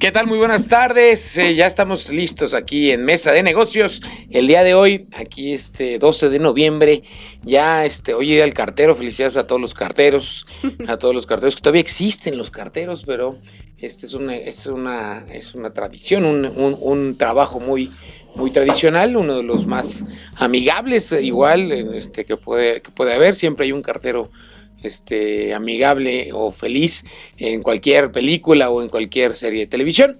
¿Qué tal? Muy buenas tardes. Eh, ya estamos listos aquí en Mesa de Negocios. El día de hoy, aquí este 12 de noviembre, ya este, hoy día el cartero. Felicidades a todos los carteros, a todos los carteros que todavía existen los carteros, pero este es una, es una, es una tradición, un, un, trabajo muy, muy tradicional, uno de los más amigables, igual, este, que puede, que puede haber. Siempre hay un cartero este, amigable o feliz en cualquier película o en cualquier serie de televisión.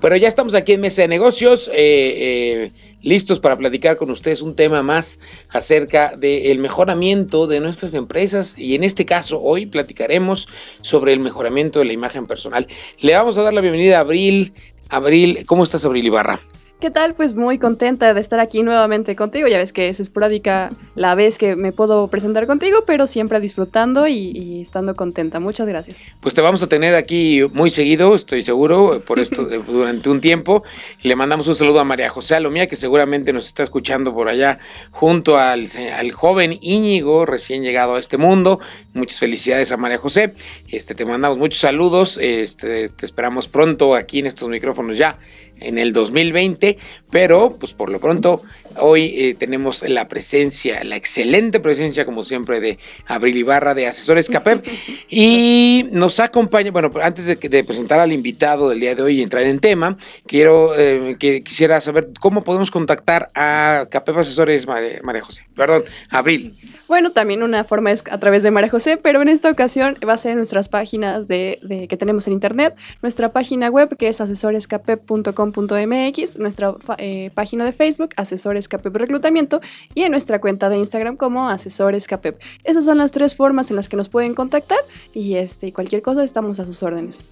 Pero ya estamos aquí en Mesa de Negocios, eh, eh, listos para platicar con ustedes un tema más acerca del mejoramiento de nuestras empresas y en este caso hoy platicaremos sobre el mejoramiento de la imagen personal. Le vamos a dar la bienvenida a Abril. Abril, ¿cómo estás Abril Ibarra? ¿Qué tal? Pues muy contenta de estar aquí nuevamente contigo. Ya ves que es esporádica la vez que me puedo presentar contigo, pero siempre disfrutando y, y, estando contenta. Muchas gracias. Pues te vamos a tener aquí muy seguido, estoy seguro, por esto durante un tiempo. Le mandamos un saludo a María José Alomía, que seguramente nos está escuchando por allá, junto al, al joven Íñigo, recién llegado a este mundo. Muchas felicidades a María José. Este, te mandamos muchos saludos. Este, te esperamos pronto aquí en estos micrófonos ya en el 2020, pero pues por lo pronto hoy eh, tenemos la presencia, la excelente presencia como siempre de Abril Ibarra de Asesores CAPEP y nos acompaña, bueno, antes de, de, presentar al invitado del día de hoy y entrar en tema, quiero eh, que quisiera saber cómo podemos contactar a CAPEP Asesores María, María José, perdón, Abril. Bueno, también una forma es a través de María José, pero en esta ocasión va a ser en nuestras páginas de, de que tenemos en internet, nuestra página web que es asesorescapep.com.mx, nuestra eh, página de Facebook, Asesores Capep Reclutamiento, y en nuestra cuenta de Instagram como Asesores Capep. Esas son las tres formas en las que nos pueden contactar y este, cualquier cosa estamos a sus órdenes.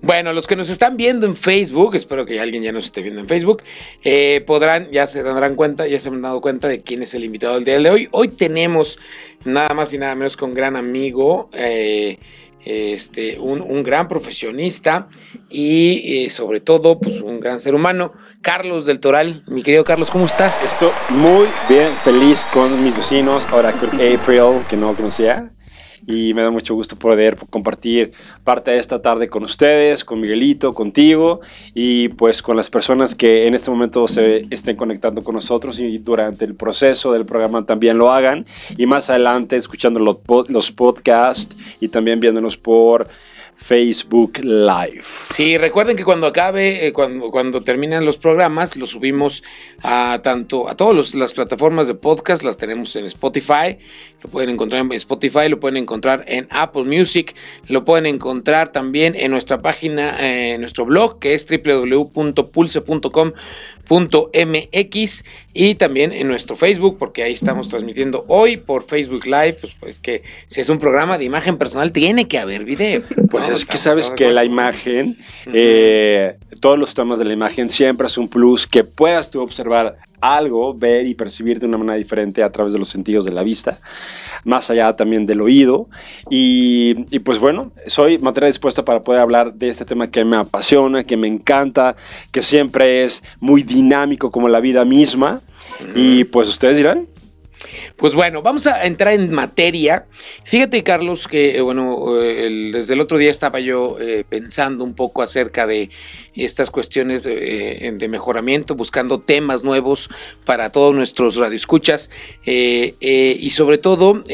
Bueno, los que nos están viendo en Facebook, espero que alguien ya nos esté viendo en Facebook, eh, podrán, ya se darán cuenta, ya se han dado cuenta de quién es el invitado del día de hoy. Hoy tenemos nada más y nada menos con gran amigo, eh, este, un, gran profesionista y eh, sobre todo, pues un gran ser humano, Carlos del Toral. Mi querido Carlos, ¿cómo estás? Estoy muy bien, feliz con mis vecinos, ahora con April, que no conocía y me da mucho gusto poder compartir parte de esta tarde con ustedes, con Miguelito, contigo y pues con las personas que en este momento se estén conectando con nosotros y durante el proceso del programa también lo hagan y más adelante escuchando los, podcasts y también viéndonos por Facebook Live. Sí, recuerden que cuando acabe, eh, cuando, cuando terminan los programas, los subimos a tanto a todas las plataformas de podcast, las tenemos en Spotify, lo pueden encontrar en Spotify, lo pueden encontrar en Apple Music, lo pueden encontrar también en nuestra página, eh, en nuestro blog, que es www.pulse.com .mx y también en nuestro Facebook, porque ahí estamos transmitiendo hoy por Facebook Live, pues, pues que si es un programa de imagen personal, tiene que haber video. Pues ¿no? es que sabes que la imagen, uh -huh. eh, todos los temas de la imagen siempre es un plus que puedas tú observar algo, ver y percibir de una manera diferente a través de los sentidos de la vista, más allá también del oído. Y, y, pues bueno, soy materia dispuesta para poder hablar de este tema que me apasiona, que me encanta, que siempre es muy dinámico como la vida misma. Y pues ustedes dirán. Pues bueno, vamos a entrar en materia. Fíjate, Carlos, que eh, bueno, el, desde el otro día estaba yo eh, pensando un poco acerca de estas cuestiones de, eh, mejoramiento, buscando temas nuevos para todos nuestros radioescuchas eh, eh, y sobre todo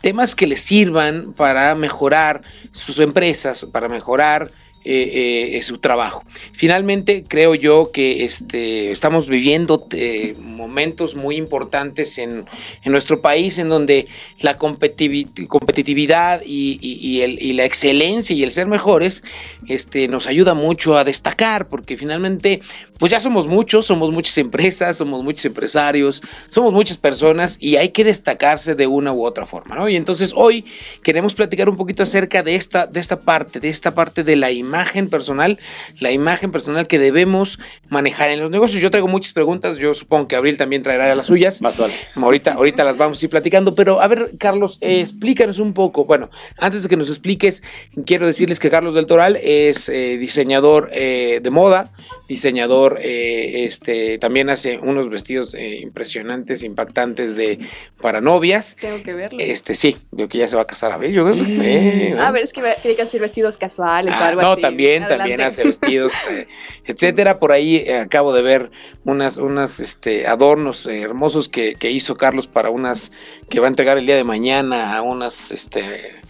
temas que les sirvan para mejorar sus empresas, para mejorar eh, eh, su trabajo. Finalmente, creo yo que este, estamos viviendo eh, momentos muy importantes en, en, nuestro país en donde la competitividad y, y, y, el, y, la excelencia y el ser mejores este, nos ayuda mucho a destacar, porque finalmente, pues ya somos muchos, somos muchas empresas, somos muchos empresarios, somos muchas personas y hay que destacarse de una u otra forma, ¿no? Y entonces hoy queremos platicar un poquito acerca de esta, de esta parte, de esta parte de la imagen imagen personal, la imagen personal que debemos manejar en los negocios. Yo traigo muchas preguntas, yo supongo que Abril también traerá las suyas. Más vale. Ahorita, ahorita las vamos a ir platicando, pero a ver, Carlos, eh, explícanos un poco. Bueno, antes de que nos expliques, quiero decirles que Carlos del Toral es eh, diseñador eh, de moda, diseñador, eh, este, también hace unos vestidos eh, impresionantes, impactantes de para novias. Tengo que verlo. Este, sí, veo que ya se va a casar Abril, yo creo. Eh, a ver, es que quería que hacer vestidos casuales o Ah, algo no, así. También, Adelante. también hace vestidos, eh, etcétera. Por ahí eh, acabo de ver unas, unas este, adornos eh, hermosos que, que hizo Carlos para unas que va a entregar el día de mañana a unas este,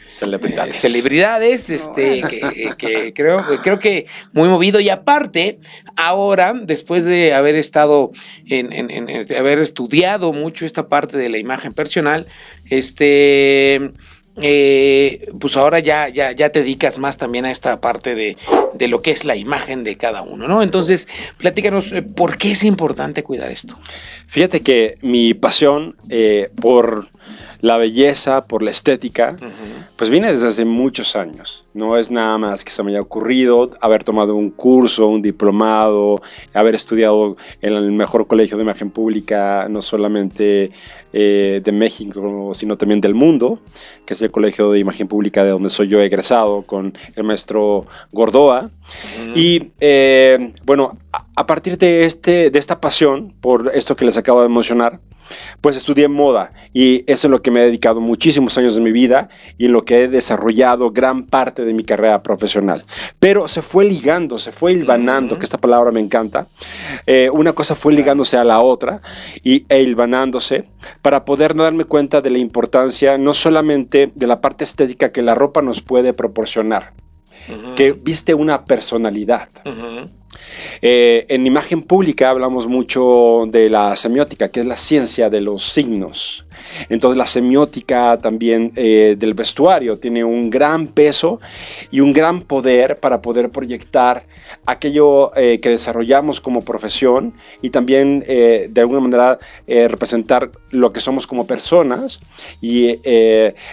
Celebridades. eh, celebridades, este, que, que creo, creo que muy movido. Y aparte, ahora, después de haber estado en, en- en- en- de haber estudiado mucho esta parte de la imagen personal, este eh, pues ahora ya, ya, ya te dedicas más también a esta parte de, de lo que es la imagen de cada uno, ¿no? Entonces, platícanos, eh, ¿por qué es importante cuidar esto? Fíjate que mi pasión eh, por la belleza, por la estética, pues viene desde hace muchos años. No es nada más que se me haya ocurrido haber tomado un curso, un diplomado, haber estudiado en el mejor colegio de imagen pública, no solamente eh, de México, sino también del mundo, que es el colegio de imagen pública de donde soy yo egresado con el maestro Gordoa. Y eh, bueno, a, partir de, este, de esta pasión por esto que les acabo de mencionar, pues estudié moda y eso es lo que me he dedicado muchísimos años de mi vida y en lo que he desarrollado gran parte de mi carrera profesional. Pero se fue ligando, se fue hilvanando, que esta palabra me encanta. Eh, una cosa fue ligándose a la otra y, e hilvanándose para poder darme cuenta de la importancia no solamente de la parte estética que la ropa nos puede proporcionar, que viste una personalidad. Ujú. Eh, en imagen pública hablamos mucho de la semiótica, que es la ciencia de los signos. Entonces la semiótica también eh, del vestuario tiene un gran peso y un gran poder para poder proyectar aquello eh, que desarrollamos como profesión y también eh, de alguna manera representar lo que somos como personas y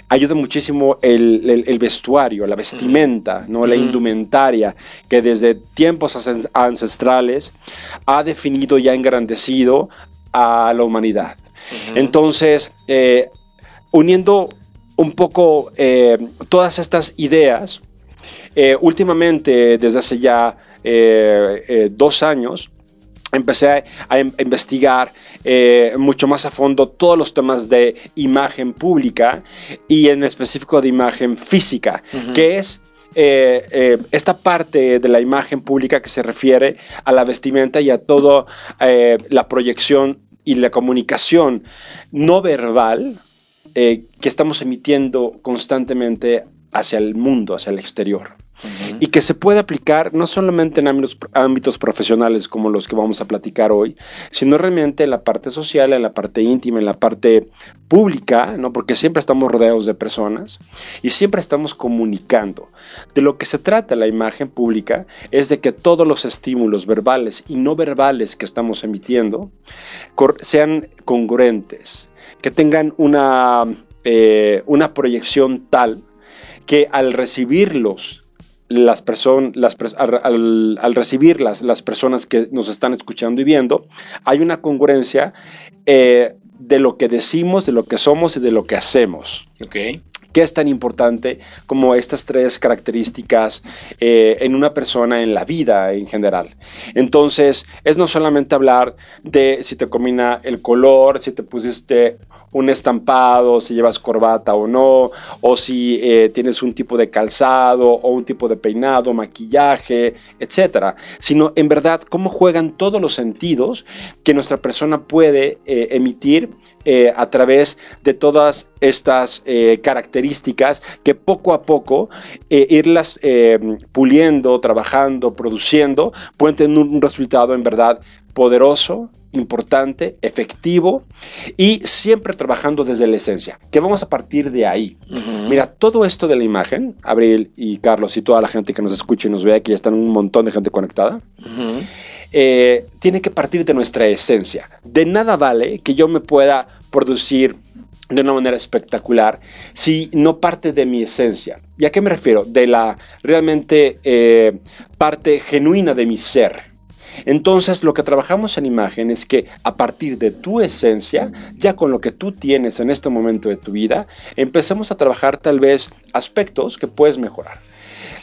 ayuda muchísimo el, el- el vestuario, la vestimenta, ¿no? la indumentaria que desde tiempos ancest- ancestrales ha definido y ha engrandecido a la humanidad. Entonces, eh, uniendo un poco eh, todas estas ideas, eh, últimamente, desde hace ya dos años, empecé a, a in- investigar eh, mucho más a fondo todos los temas de imagen pública y en específico de imagen física, que es eh, eh, esta parte de la imagen pública que se refiere a la vestimenta y a toda la proyección y la comunicación no verbal eh, que estamos emitiendo constantemente hacia el mundo, hacia el exterior Ujú. y que se puede aplicar no solamente en ámbitos, ámbitos profesionales como los que vamos a platicar hoy, sino realmente en la parte social, en la parte íntima, en la parte pública, ¿no? porque siempre estamos rodeados de personas y siempre estamos comunicando. De lo que se trata la imagen pública es de que todos los estímulos verbales y no verbales que estamos emitiendo sean congruentes, que tengan una, eh, una proyección tal que al recibirlos las personas, las pers- al, recibirlas, las personas que nos están escuchando y viendo, hay una congruencia eh, de lo que decimos, de lo que somos y de lo que hacemos. Ok. ¿Qué es tan importante como estas tres características eh, en una persona, en la vida en general? Entonces, es no solamente hablar de si te combina el color, si te pusiste un estampado, si llevas corbata o no, o si eh, tienes un tipo de calzado o un tipo de peinado, maquillaje, etcétera, sino en verdad cómo juegan todos los sentidos que nuestra persona puede eh, emitir eh, a través de todas estas características que poco a poco irlas puliendo, trabajando, produciendo, pueden tener un resultado en verdad poderoso, importante, efectivo y siempre trabajando desde la esencia, que vamos a partir de ahí. Mira, todo esto de la imagen, Abril y Carlos y toda la gente que nos escucha y nos ve, que ya están un montón de gente conectada, eh, tiene que partir de nuestra esencia. De nada vale que yo me pueda producir de una manera espectacular si no parte de mi esencia. ¿Y a qué me refiero? De la realmente eh, parte genuina de mi ser. Entonces, lo que trabajamos en imagen es que a partir de tu esencia, ya con lo que tú tienes en este momento de tu vida, empecemos a trabajar tal vez aspectos que puedes mejorar,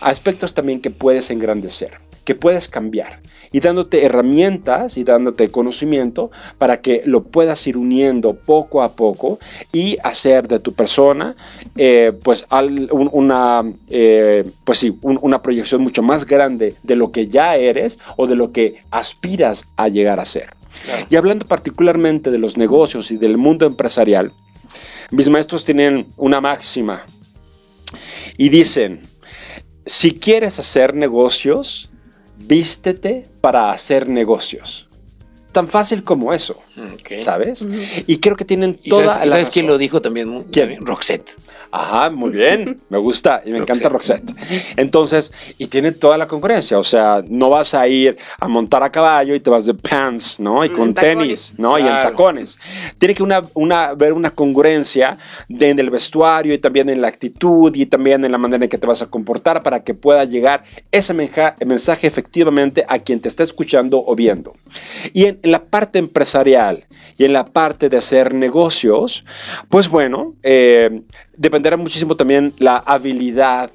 aspectos también que puedes engrandecer, que puedes cambiar y dándote herramientas y dándote conocimiento para que lo puedas ir uniendo poco a poco y hacer de tu persona eh, pues una, eh, pues sí, una proyección mucho más grande de lo que ya eres o de lo que aspiras a llegar a ser. Y hablando particularmente de los negocios y del mundo empresarial, mis maestros tienen una máxima y dicen, si quieres hacer negocios, vístete para hacer negocios. Tan fácil como eso, ¿sabes? Y creo que tienen toda sabes, ¿Sabes quién lo dijo también? ¿Quién? Roxette. Ajá, muy bien, me gusta y me encanta Roxette. Entonces, y tiene toda la concurrencia, o sea, no vas a ir a montar a caballo y te vas de pants, ¿no? Y con tenis, ¿no? Y en tacones. Tiene que una, una, haber una congruencia en el vestuario y también en la actitud y también en la manera en que te vas a comportar para que pueda llegar ese mensaje efectivamente a quien te está escuchando o viendo. Y en la parte empresarial y en la parte de hacer negocios, pues bueno, eh, dependerá muchísimo también la habilidad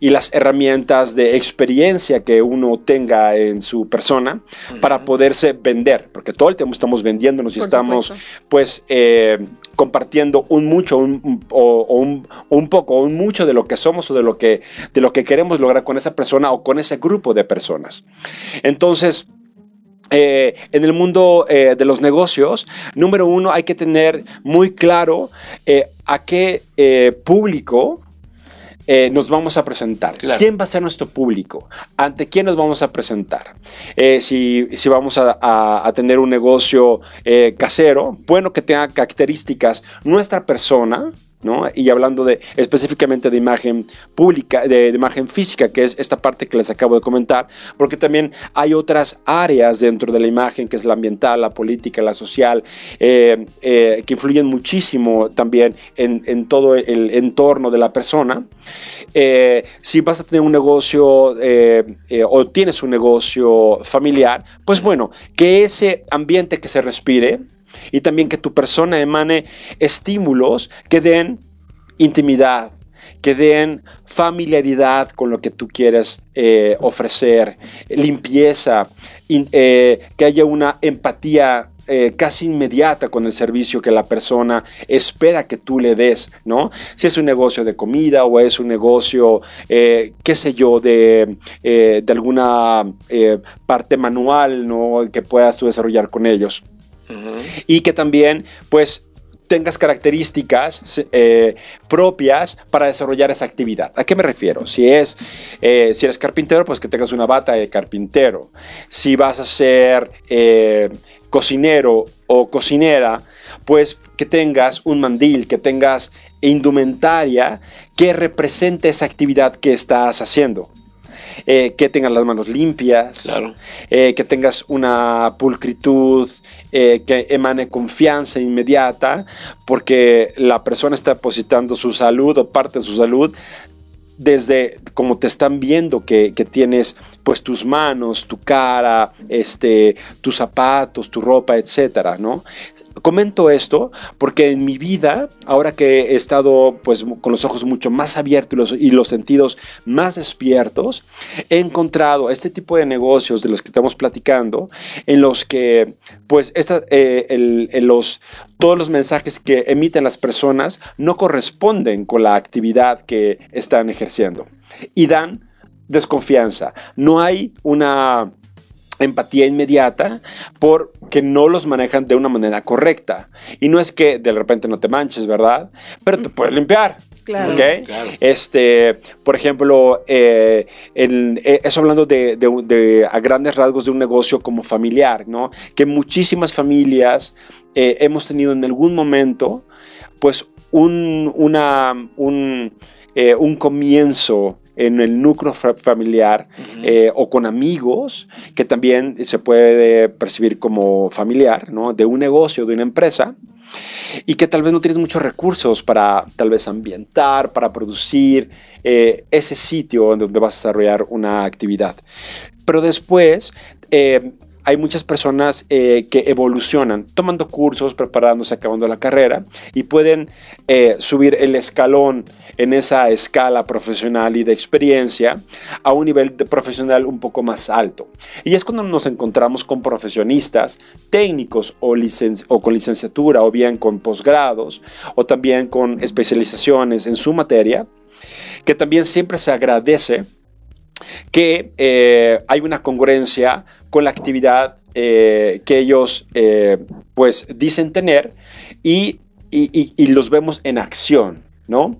y las herramientas de experiencia que uno tenga en su persona para poderse vender, porque todo el tiempo estamos vendiéndonos y estamos pues eh, compartiendo un mucho un, o, un, un, poco o un mucho de lo que somos o de lo que, de lo que queremos lograr con esa persona o con ese grupo de personas. Entonces, eh, en el mundo eh, de los negocios, número uno, hay que tener muy claro eh, a qué público nos vamos a presentar. ¿Quién va a ser nuestro público? ¿Ante quién nos vamos a presentar? si, si, vamos a, a, tener un negocio casero, bueno que tenga características nuestra persona, y hablando de, específicamente de imagen pública, de, imagen física, que es esta parte que les acabo de comentar, porque también hay otras áreas dentro de la imagen, que es la ambiental, la política, la social, eh, eh, que influyen muchísimo también en, todo el entorno de la persona. Eh, si vas a tener un negocio o tienes un negocio familiar, pues bueno, que ese ambiente que se respire, y también que tu persona emane estímulos que den intimidad, que den familiaridad con lo que tú quieres eh, ofrecer, limpieza, eh, que haya una empatía eh, casi inmediata con el servicio que la persona espera que tú le des, ¿no? Si es un negocio de comida o es un negocio, qué sé yo, de, de alguna parte manual, ¿no? Que puedas tú desarrollar con ellos y que también pues tengas características eh, propias para desarrollar esa actividad. ¿A qué me refiero? Si, es, eh, si eres carpintero, pues que tengas una bata de carpintero. Si vas a ser eh, cocinero o cocinera, pues que tengas un mandil, que tengas indumentaria que represente esa actividad que estás haciendo. Eh, que tengas las manos limpias, eh, que tengas una pulcritud eh, que emane confianza inmediata, porque la persona está depositando su salud o parte de su salud desde como te están viendo que, tienes pues tus manos, tu cara, este, tus zapatos, tu ropa, etcétera, ¿no? Comento esto porque en mi vida, ahora que he estado pues con los ojos mucho más abiertos y los, sentidos más despiertos, he encontrado este tipo de negocios de los que estamos platicando, en los que pues eh, los, todos los mensajes que emiten las personas no corresponden con la actividad que están ejerciendo y dan desconfianza. No hay una empatía inmediata porque no los manejan de una manera correcta. Y no es que de repente no te manches, ¿verdad? Pero te puedes limpiar. Claro. Este, por ejemplo, eh, eh, eso hablando de, a grandes rasgos de un negocio como familiar, ¿no? Que muchísimas familias eh, hemos tenido en algún momento, pues, un, una, un, un comienzo en el núcleo familiar eh, o con amigos, que también se puede percibir como familiar, ¿no? De un negocio, de una empresa, y que tal vez no tienes muchos recursos para tal vez ambientar, para producir eh, ese sitio donde vas a desarrollar una actividad. Pero después eh, hay muchas personas eh, que evolucionan tomando cursos, preparándose, acabando la carrera y pueden eh, subir el escalón en esa escala profesional y de experiencia a un nivel de profesional un poco más alto. Y es cuando nos encontramos con profesionistas técnicos o, o con licenciatura o bien con posgrados o también con especializaciones en su materia, que también siempre se agradece que eh, hay una congruencia con la actividad eh, que ellos eh, pues dicen tener y, los vemos en acción. ¿no?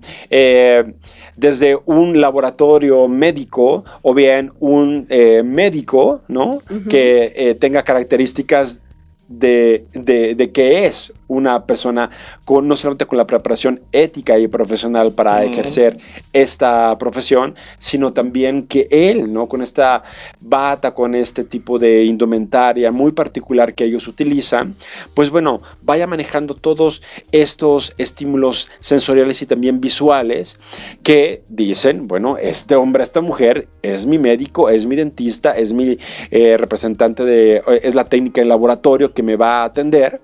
desde un laboratorio médico o bien un médico, ¿no? Que tenga características de, de, qué es una persona con, no solamente con la preparación ética y profesional para ejercer esta profesión, sino también que él, ¿no? Con esta bata, con este tipo de indumentaria muy particular que ellos utilizan, pues bueno, vaya manejando todos estos estímulos sensoriales y también visuales que dicen, bueno, este hombre, esta mujer es mi médico, es mi dentista, es mi eh, representante de, es la técnica en laboratorio que me va a atender.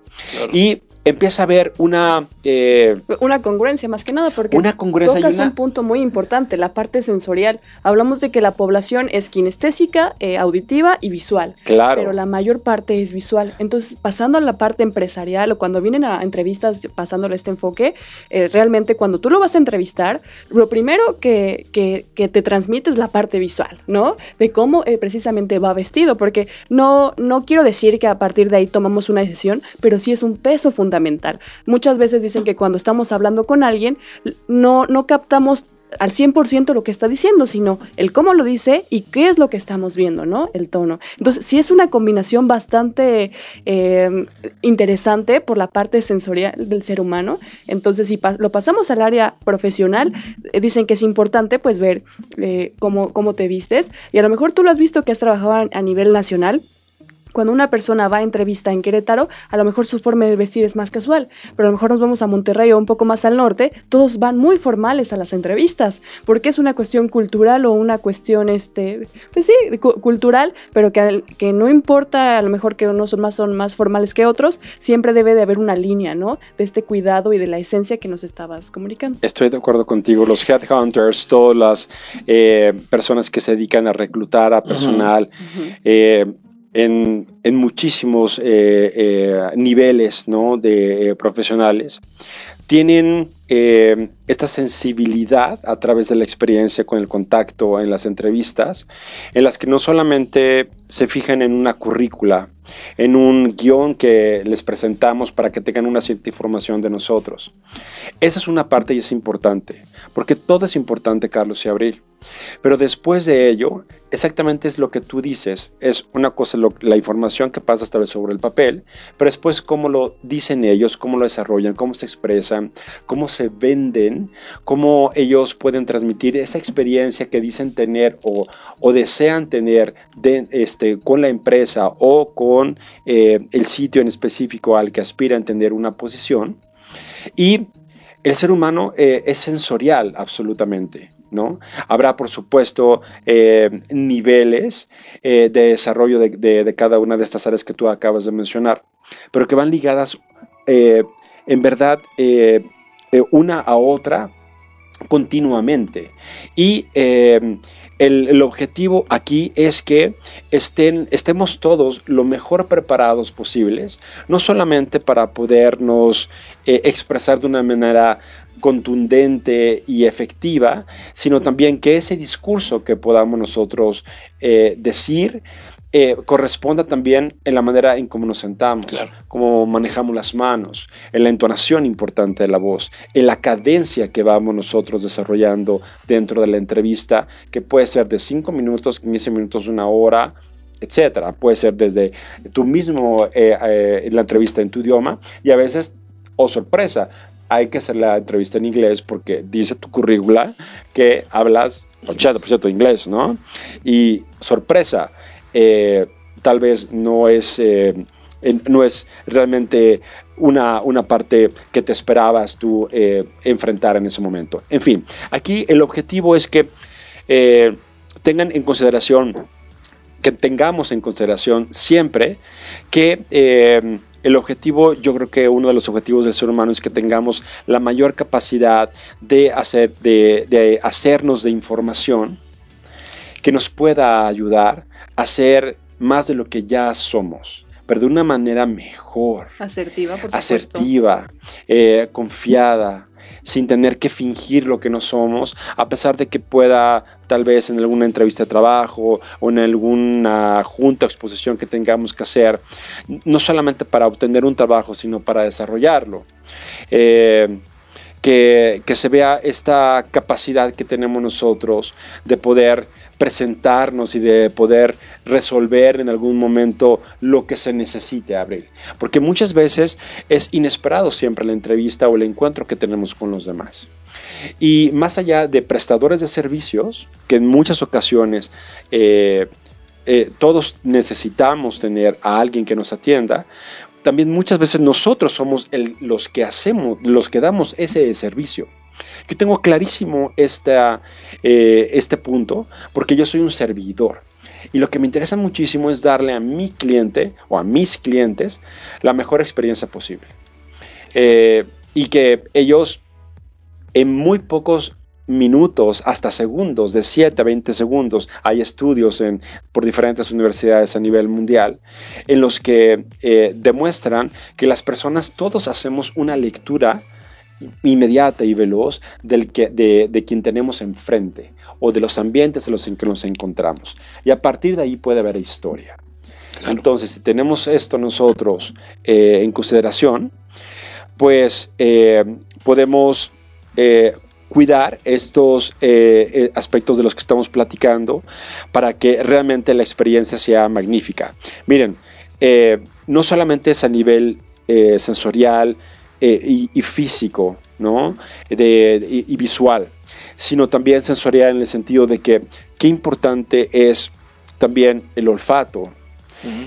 Y empieza a haber una... Eh, una congruencia más que nada, porque una congruencia tocas un punto muy importante, la parte sensorial. Hablamos de que la población es kinestésica, eh, auditiva y visual. Claro. Pero la mayor parte es visual. Entonces, pasando a la parte empresarial o cuando vienen a entrevistas pasándole este enfoque, eh, realmente cuando tú lo vas a entrevistar, lo primero que, que, que, te transmite es la parte visual, ¿no? De cómo precisamente va vestido, porque no, no quiero decir que a partir de ahí tomamos una decisión, pero sí es un peso fundamental fundamental. Muchas veces dicen que cuando estamos hablando con alguien, no, no captamos al 100% lo que está diciendo, sino el cómo lo dice y qué es lo que estamos viendo, ¿no? El tono. Entonces, sí es una combinación bastante em, interesante por la parte sensorial del ser humano. Entonces, si lo pasamos al área profesional, eh, dicen que es importante, pues, ver eh, cómo, cómo te vistes. Y a lo mejor tú lo has visto que has trabajado a nivel nacional cuando una persona va a entrevista en Querétaro, a lo mejor su forma de vestir es más casual, pero a lo mejor nos vamos a Monterrey o un poco más al norte, todos van muy formales a las entrevistas, porque es una cuestión cultural o una cuestión, este, pues sí, cultural, pero que, que no importa a lo mejor que unos son más, son más formales que otros, siempre debe de haber una línea, ¿no? De este cuidado y de la esencia que nos estabas comunicando. Estoy de acuerdo contigo, los headhunters, todas las eh, personas que se dedican a reclutar a personal, eh, en, muchísimos eh, eh, niveles ¿no? de eh, profesionales, tienen esta sensibilidad a través de la experiencia con el contacto en las entrevistas, en las que no solamente se fijan en una currícula, en un guion que les presentamos para que tengan una cierta información de nosotros. Esa es una parte y es importante, porque todo es importante, Carlos y Abril. Pero después de ello, exactamente es lo que tú dices. Es una cosa la información que pasa esta vez sobre el papel, pero después cómo lo dicen ellos, cómo lo desarrollan, cómo se expresan, cómo se venden, cómo ellos pueden transmitir esa experiencia que dicen tener o, desean tener de, este, con la empresa o con eh, el sitio en específico al que aspiran tener una posición. Y el ser humano eh, es sensorial absolutamente. ¿no? Habrá, por supuesto, eh, niveles de desarrollo de, cada una de estas áreas que tú acabas de mencionar, pero que van ligadas en verdad una a otra continuamente. Y el, objetivo aquí es que estén, estemos todos lo mejor preparados posibles, no solamente para podernos eh, expresar de una manera contundente y efectiva, sino también que ese discurso que podamos nosotros eh, decir eh, corresponda también en la manera en cómo nos sentamos, cómo manejamos las manos, en la entonación importante de la voz, en la cadencia que vamos nosotros desarrollando dentro de la entrevista, que puede ser de 5 minutos, 15 minutos, una hora, etcétera. Puede ser desde tú mismo eh, eh, la entrevista en tu idioma y a veces, oh sorpresa, hay que hacer la entrevista en inglés porque dice tu currícula que hablas 80% inglés, ¿no? Y sorpresa, eh, tal vez no es, eh, no es realmente una, una, parte que te esperabas tú eh, enfrentar en ese momento. En fin, aquí el objetivo es que tengan en consideración, que tengamos en consideración siempre que el objetivo, yo creo que uno de los objetivos del ser humano es que tengamos la mayor capacidad de, hacer, de, hacernos de información que nos pueda ayudar a ser más de lo que ya somos pero de una manera mejor. Asertiva, por supuesto. Asertiva, eh, confiada, sin tener que fingir lo que no somos, a pesar de que pueda tal vez en alguna entrevista de trabajo o en alguna junta o exposición que tengamos que hacer, no solamente para obtener un trabajo, sino para desarrollarlo. Eh, que, que se vea esta capacidad que tenemos nosotros de poder presentarnos y de poder resolver en algún momento lo que se necesite abrir. Porque muchas veces es inesperado siempre la entrevista o el encuentro que tenemos con los demás. Y más allá de prestadores de servicios, que en muchas ocasiones eh, eh, todos necesitamos tener a alguien que nos atienda, también muchas veces nosotros somos los que hacemos, los que damos ese servicio. Yo tengo clarísimo esta, eh, este punto porque yo soy un servidor. Y lo que me interesa muchísimo es darle a mi cliente o a mis clientes la mejor experiencia posible. Eh, y que ellos en muy pocos minutos hasta segundos, de 7 a 20 segundos, hay estudios en, por diferentes universidades a nivel mundial en los que eh, demuestran que las personas todos hacemos una lectura inmediata y veloz del que, de, quien tenemos enfrente o de los ambientes en los que nos encontramos. Y a partir de ahí puede haber historia. Entonces, si tenemos esto nosotros eh, en consideración, pues eh, podemos eh, cuidar estos aspectos de los que estamos platicando para que realmente la experiencia sea magnífica. Miren, no solamente es a nivel sensorial, eh, y, físico, ¿no? De, y, visual, sino también sensorial en el sentido de que qué importante es también el olfato,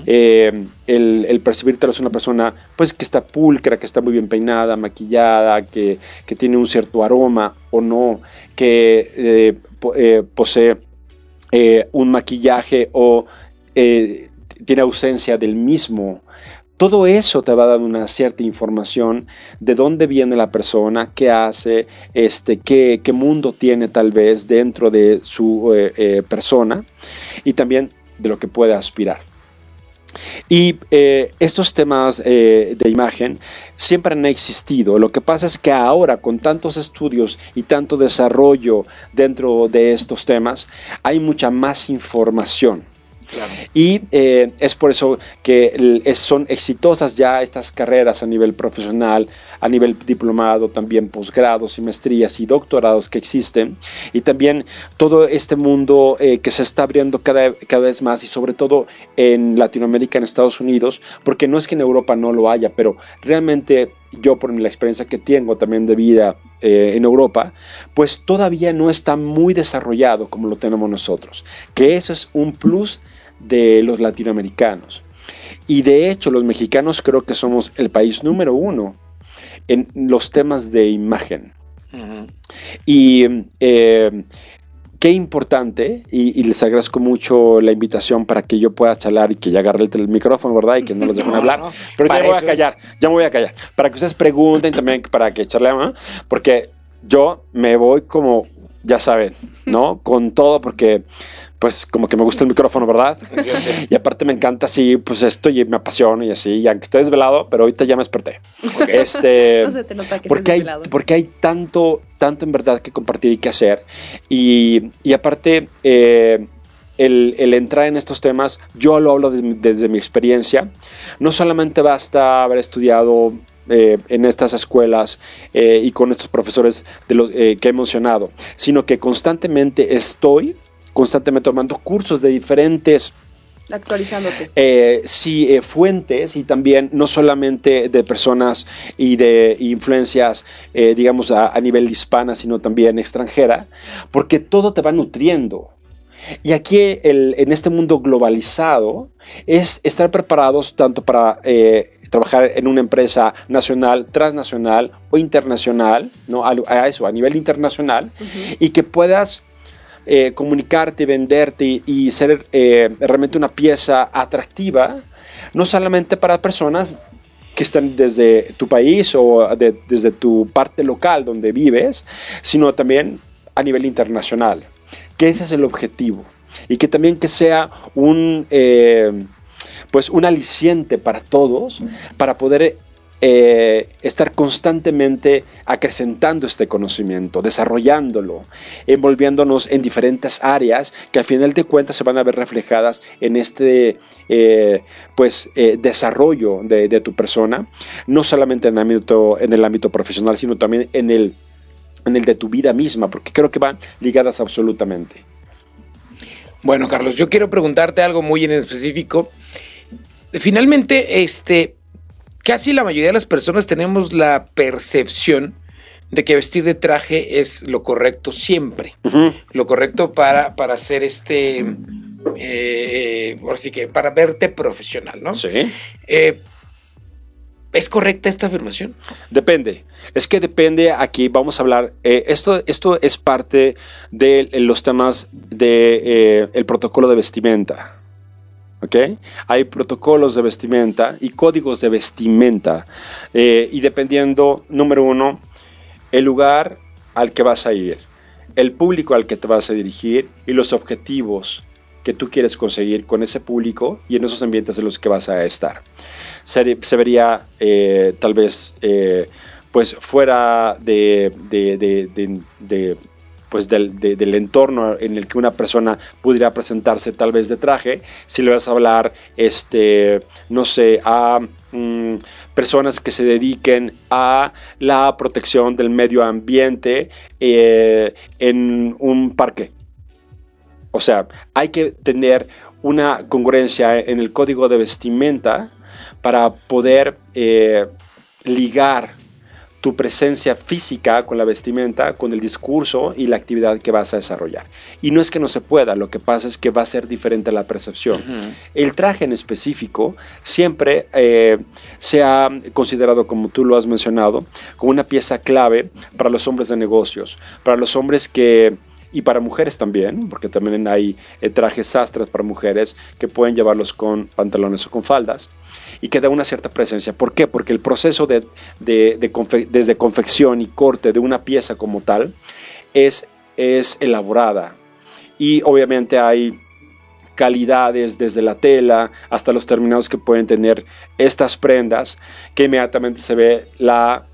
eh, el, el, percibirte una persona pues que está pulcra, que está muy bien peinada, maquillada, que, que tiene un cierto aroma o no, que eh, posee un maquillaje o tiene ausencia del mismo. Todo eso te va a dar una cierta información de dónde viene la persona, qué hace, este, qué, mundo tiene tal vez dentro de su eh, eh, persona y también de lo que puede aspirar. Y eh, estos temas de imagen siempre han existido. Lo que pasa es que ahora con tantos estudios y tanto desarrollo dentro de estos temas, hay mucha más información. Y eh, es por eso que son exitosas ya estas carreras a nivel profesional, a nivel diplomado, también posgrados y maestrías y doctorados que existen. Y también todo este mundo eh, que se está abriendo cada, cada vez más y sobre todo en Latinoamérica, en Estados Unidos, porque no es que en Europa no lo haya, pero realmente yo por la experiencia que tengo también de vida eh, en Europa, pues todavía no está muy desarrollado como lo tenemos nosotros. Que eso es un plus de los latinoamericanos. Y de hecho los mexicanos creo que somos el país número uno en los temas de imagen. Y eh, qué importante, y, les agradezco mucho la invitación para que yo pueda charlar y que ya agarre el, micrófono, ¿verdad? Y que no los dejen hablar. Pero ya me voy a callar, ya me voy a callar. Para que ustedes pregunten también, para que charlemos, porque yo me voy como, ya saben, ¿no? Con todo, porque pues como que me gusta el micrófono, ¿verdad? Y aparte me encanta así, pues esto y me apasiona y así, y aunque esté desvelado, pero ahorita ya me desperté. Este, no se te nota que porque, hay, porque hay tanto, tanto en verdad que compartir y que hacer. Y, y aparte, eh, el, el, entrar en estos temas, yo lo hablo desde mi experiencia. No solamente basta haber estudiado eh, en estas escuelas eh, y con estos profesores de los, que he mencionado, sino que constantemente estoy constantemente tomando cursos de diferentes Actualizándote. Eh, sí, eh, fuentes y también no solamente de personas y de influencias, eh, digamos, a, a nivel hispana, sino también extranjera, porque todo te va nutriendo. Y aquí el- en este mundo globalizado es estar preparados tanto para trabajar en una empresa nacional, transnacional o internacional, ¿no? a, a eso, a nivel internacional, y que puedas eh, comunicarte, venderte y, y ser eh, realmente una pieza atractiva, no solamente para personas que están desde tu país o de- desde tu parte local donde vives, sino también a nivel internacional. Que ese es el objetivo. Y que también que sea un, eh, pues un aliciente para todos, para poder eh, estar constantemente acrecentando este conocimiento, desarrollándolo, envolviéndonos en diferentes áreas que al final de cuentas se van a ver reflejadas en este eh, pues, eh, desarrollo de, de tu persona, no solamente en el ámbito, en el ámbito profesional, sino también en el, en el de tu vida misma, porque creo que van ligadas absolutamente. Bueno, Carlos, yo quiero preguntarte algo muy en específico. Finalmente, este, casi la mayoría de las personas tenemos la percepción de que vestir de traje es lo correcto siempre. Lo correcto para, para hacer este, eh, eh, ahora sí que para verte profesional, ¿no? Sí. Eh, ¿Es correcta esta afirmación? Depende. Es que depende, aquí vamos a hablar, eh, esto, esto es parte de los temas del de, eh, el protocolo de vestimenta. ¿Ok? Hay protocolos de vestimenta y códigos de vestimenta. eh, y dependiendo, número uno, el lugar al que vas a ir, el público al que te vas a dirigir y los objetivos que tú quieres conseguir con ese público y en esos ambientes en los que vas a estar. Se, vería eh, tal vez eh, pues fuera de, pues del, de- del entorno en el que una persona pudiera presentarse tal vez de traje, si le vas a hablar, este, no sé, a mm, personas que se dediquen a la protección del medio ambiente eh, en un parque. O sea, hay que tener una congruencia en el código de vestimenta para poder eh, ligar tu presencia física con la vestimenta, con el discurso y la actividad que vas a desarrollar. Y no es que no se pueda, lo que pasa es que va a ser diferente la percepción. El traje en específico siempre eh, se ha considerado, como tú lo has mencionado, como una pieza clave para los hombres de negocios, para los hombres que y para mujeres también, porque también hay eh, trajes sastres para mujeres que pueden llevarlos con pantalones o con faldas y que da una cierta presencia. ¿Por qué? Porque el proceso de, de- desde confección y corte de una pieza como tal es, es elaborada y obviamente hay calidades desde la tela hasta los terminados que pueden tener estas prendas que inmediatamente se ve la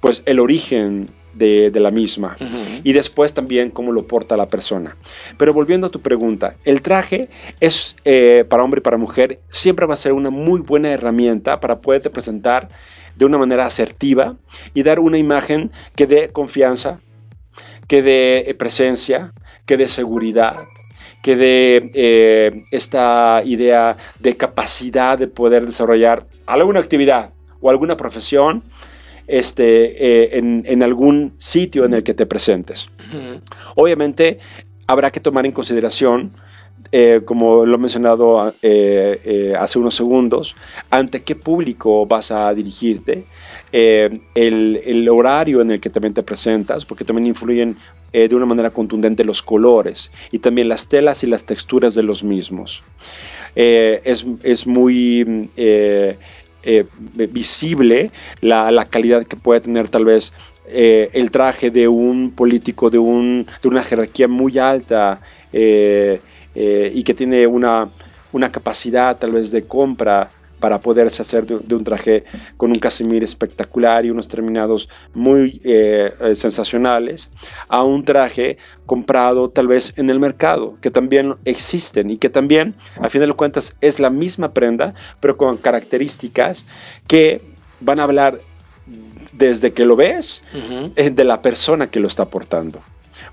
pues el origen de, de la misma y después también cómo lo porta la persona. Pero volviendo a tu pregunta, el traje es eh, para hombre y para mujer, siempre va a ser una muy buena herramienta para poderte presentar de una manera asertiva y dar una imagen que dé confianza, que dé eh, presencia, que dé seguridad, que dé eh, esta idea de capacidad de poder desarrollar alguna actividad o alguna profesión este, eh, en, en algún sitio en el que te presentes. Obviamente habrá que tomar en consideración, eh, como lo he mencionado eh, eh, hace unos segundos, ante qué público vas a dirigirte, el, el horario en el que también te presentas, porque también influyen de una manera contundente los colores y también las telas y las texturas de los mismos. Es, es muy... eh, visible la, la calidad que puede tener tal vez eh, el traje de un político de, un, de una jerarquía muy alta eh, y que tiene una, una capacidad tal vez de compra para poderse hacer de, de un traje con un casimir espectacular y unos terminados muy eh, eh, sensacionales, a un traje comprado tal vez en el mercado, que también existen y que también, a fin de cuentas, es la misma prenda, pero con características que van a hablar desde que lo ves eh, de la persona que lo está portando.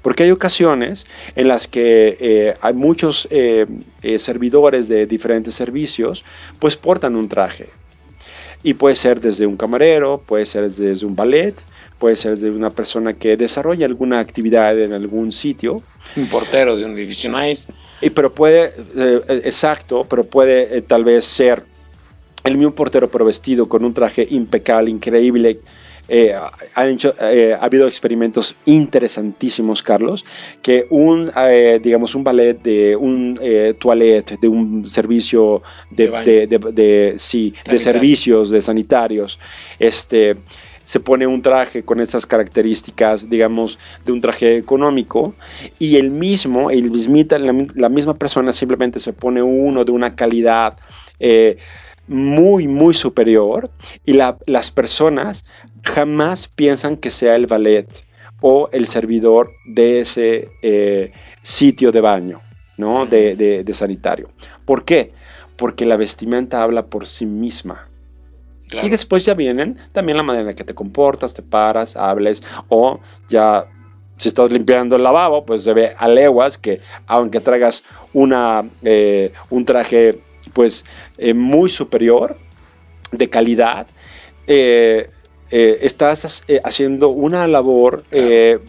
Porque hay ocasiones en las que eh, hay muchos eh, eh, servidores de diferentes servicios, pues portan un traje. Y puede ser desde un camarero, puede ser desde un ballet, puede ser desde una persona que desarrolla alguna actividad en algún sitio. Un portero de un Division Y pero puede, exacto, pero puede tal vez ser el mismo portero pero vestido con un traje impecable, increíble, eh, hecho, eh, ha habido experimentos interesantísimos, Carlos, que un, eh, digamos, un ballet de un toilette, de un servicio de, de, sí, de servicios, de sanitarios, este, se pone un traje con esas características, digamos, de un traje económico y el mismo, el mismita, la, la misma persona simplemente se pone uno de una calidad muy, muy superior y las personas jamás piensan que sea el ballet o el servidor de ese eh, sitio de baño, ¿no? De, sanitario. ¿Por qué? Porque la vestimenta habla por sí misma. Y después ya vienen también la manera en la que te comportas, te paras, hables o ya si estás limpiando el lavabo, pues se ve a leguas que aunque traigas una, eh, un traje pues eh, muy superior, de calidad, eh, eh, estás haciendo una labor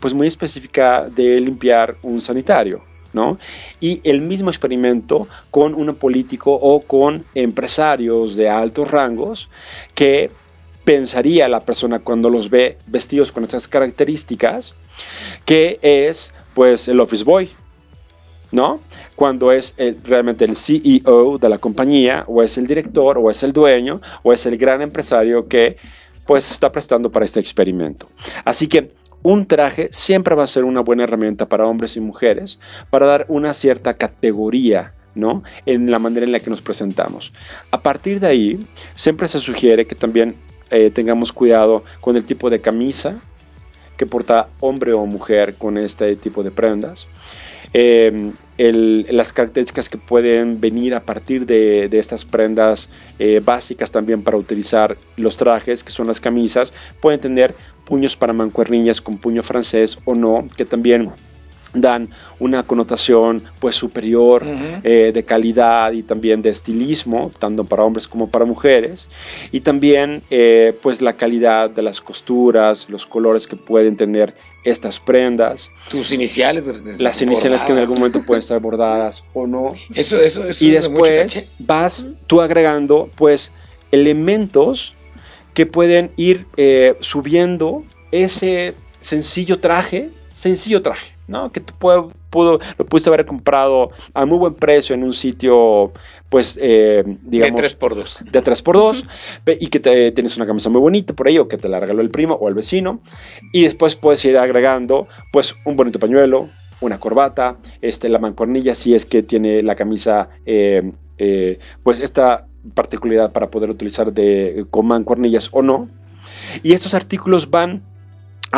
pues muy específica de limpiar un sanitario. ¿no? Y el mismo experimento con un político o con empresarios de altos rangos que pensaría la persona cuando los ve vestidos con esas características, que es pues el office boy, ¿no? Cuando es realmente el CEO de la compañía, o es el director, o es el dueño, o es el gran empresario que pues está prestando para este experimento. Así que un traje siempre va a ser una buena herramienta para hombres y mujeres para dar una cierta categoría ¿no? en la manera en la que nos presentamos. A partir de ahí, siempre se sugiere que también eh, tengamos cuidado con el tipo de camisa que porta hombre o mujer con este tipo de prendas. Las características que pueden venir a partir de, estas prendas eh, básicas también para utilizar los trajes, que son las camisas, pueden tener puños para mancuernillas con puño francés o no, que también dan una connotación pues superior eh, de calidad y también de estilismo, tanto para hombres como para mujeres, y también eh, pues la calidad de las costuras, los colores que pueden tener estas prendas. Tus iniciales. Las iniciales que en algún momento pueden estar bordadas o no. Eso, eso, eso. Y después vas tú agregando pues elementos que pueden ir eh, subiendo ese sencillo traje, sencillo traje ¿no? Que tú pudo, lo pudiste haber comprado a muy buen precio en un sitio, pues, eh, digamos... De 3x2. De 3x2, y que te, tienes una camisa muy bonita por ahí, o que te la regaló el primo o el vecino, y después puedes ir agregando, pues, un bonito pañuelo, una corbata, este, la mancornilla, si es que tiene la camisa, eh, eh, pues, esta particularidad para poder utilizar de, con mancuernillas o no. Y estos artículos van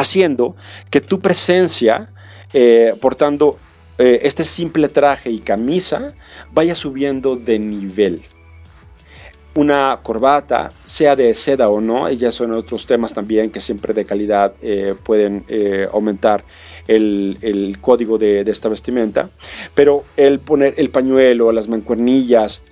haciendo que tu presencia eh, portando eh, este simple traje y camisa vaya subiendo de nivel. Una corbata, sea de seda o no, ya son otros temas también que siempre de calidad eh, pueden aumentar el, código de, de, esta vestimenta, pero el poner el pañuelo, las mancuernillas,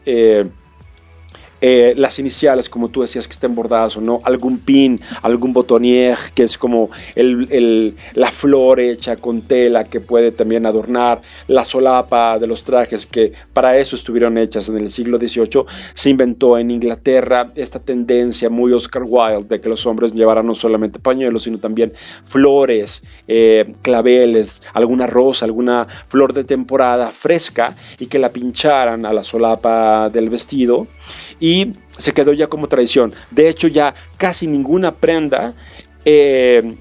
eh, las iniciales, como tú decías, que estén bordadas o no, algún pin, algún botonier, que es como el, la flor hecha con tela que puede también adornar, la solapa de los trajes, que para eso estuvieron hechas en el siglo XVIII, se inventó en Inglaterra esta tendencia muy Oscar Wilde de que los hombres llevaran no solamente pañuelos, sino también flores, eh, claveles, alguna rosa, alguna flor de temporada fresca y que la pincharan a la solapa del vestido y se quedó ya como tradición. De hecho, ya casi ninguna prenda eh,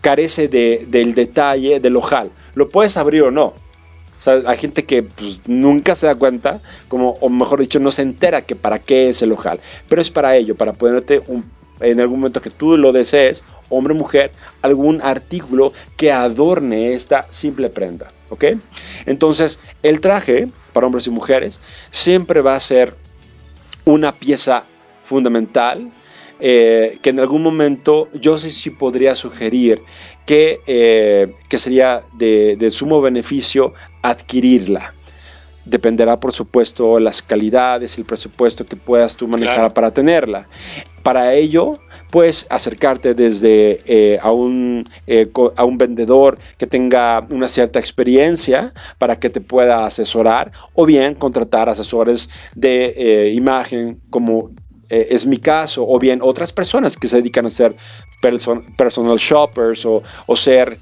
carece del detalle del ojal. Lo puedes abrir o no. Hay gente que pues, nunca se da cuenta, como, o mejor dicho, no se entera que para qué es el ojal. Pero es para ello, para ponerte en algún momento que tú lo desees, hombre o mujer, algún artículo que adorne esta simple prenda. ¿Ok? Entonces, el traje para hombres y mujeres siempre va a ser una pieza fundamental eh, que en algún momento yo sí, sí podría sugerir que, eh, que sería de, de sumo beneficio adquirirla dependerá por supuesto las calidades y el presupuesto que puedas tú manejar Claro. para tenerla. Para ello, puedes acercarte desde eh, a, un, eh, a un vendedor que tenga una cierta experiencia para que te pueda asesorar o bien contratar asesores de eh, imagen como es mi caso, o bien otras personas que se dedican a ser person- personal shoppers o, o ser,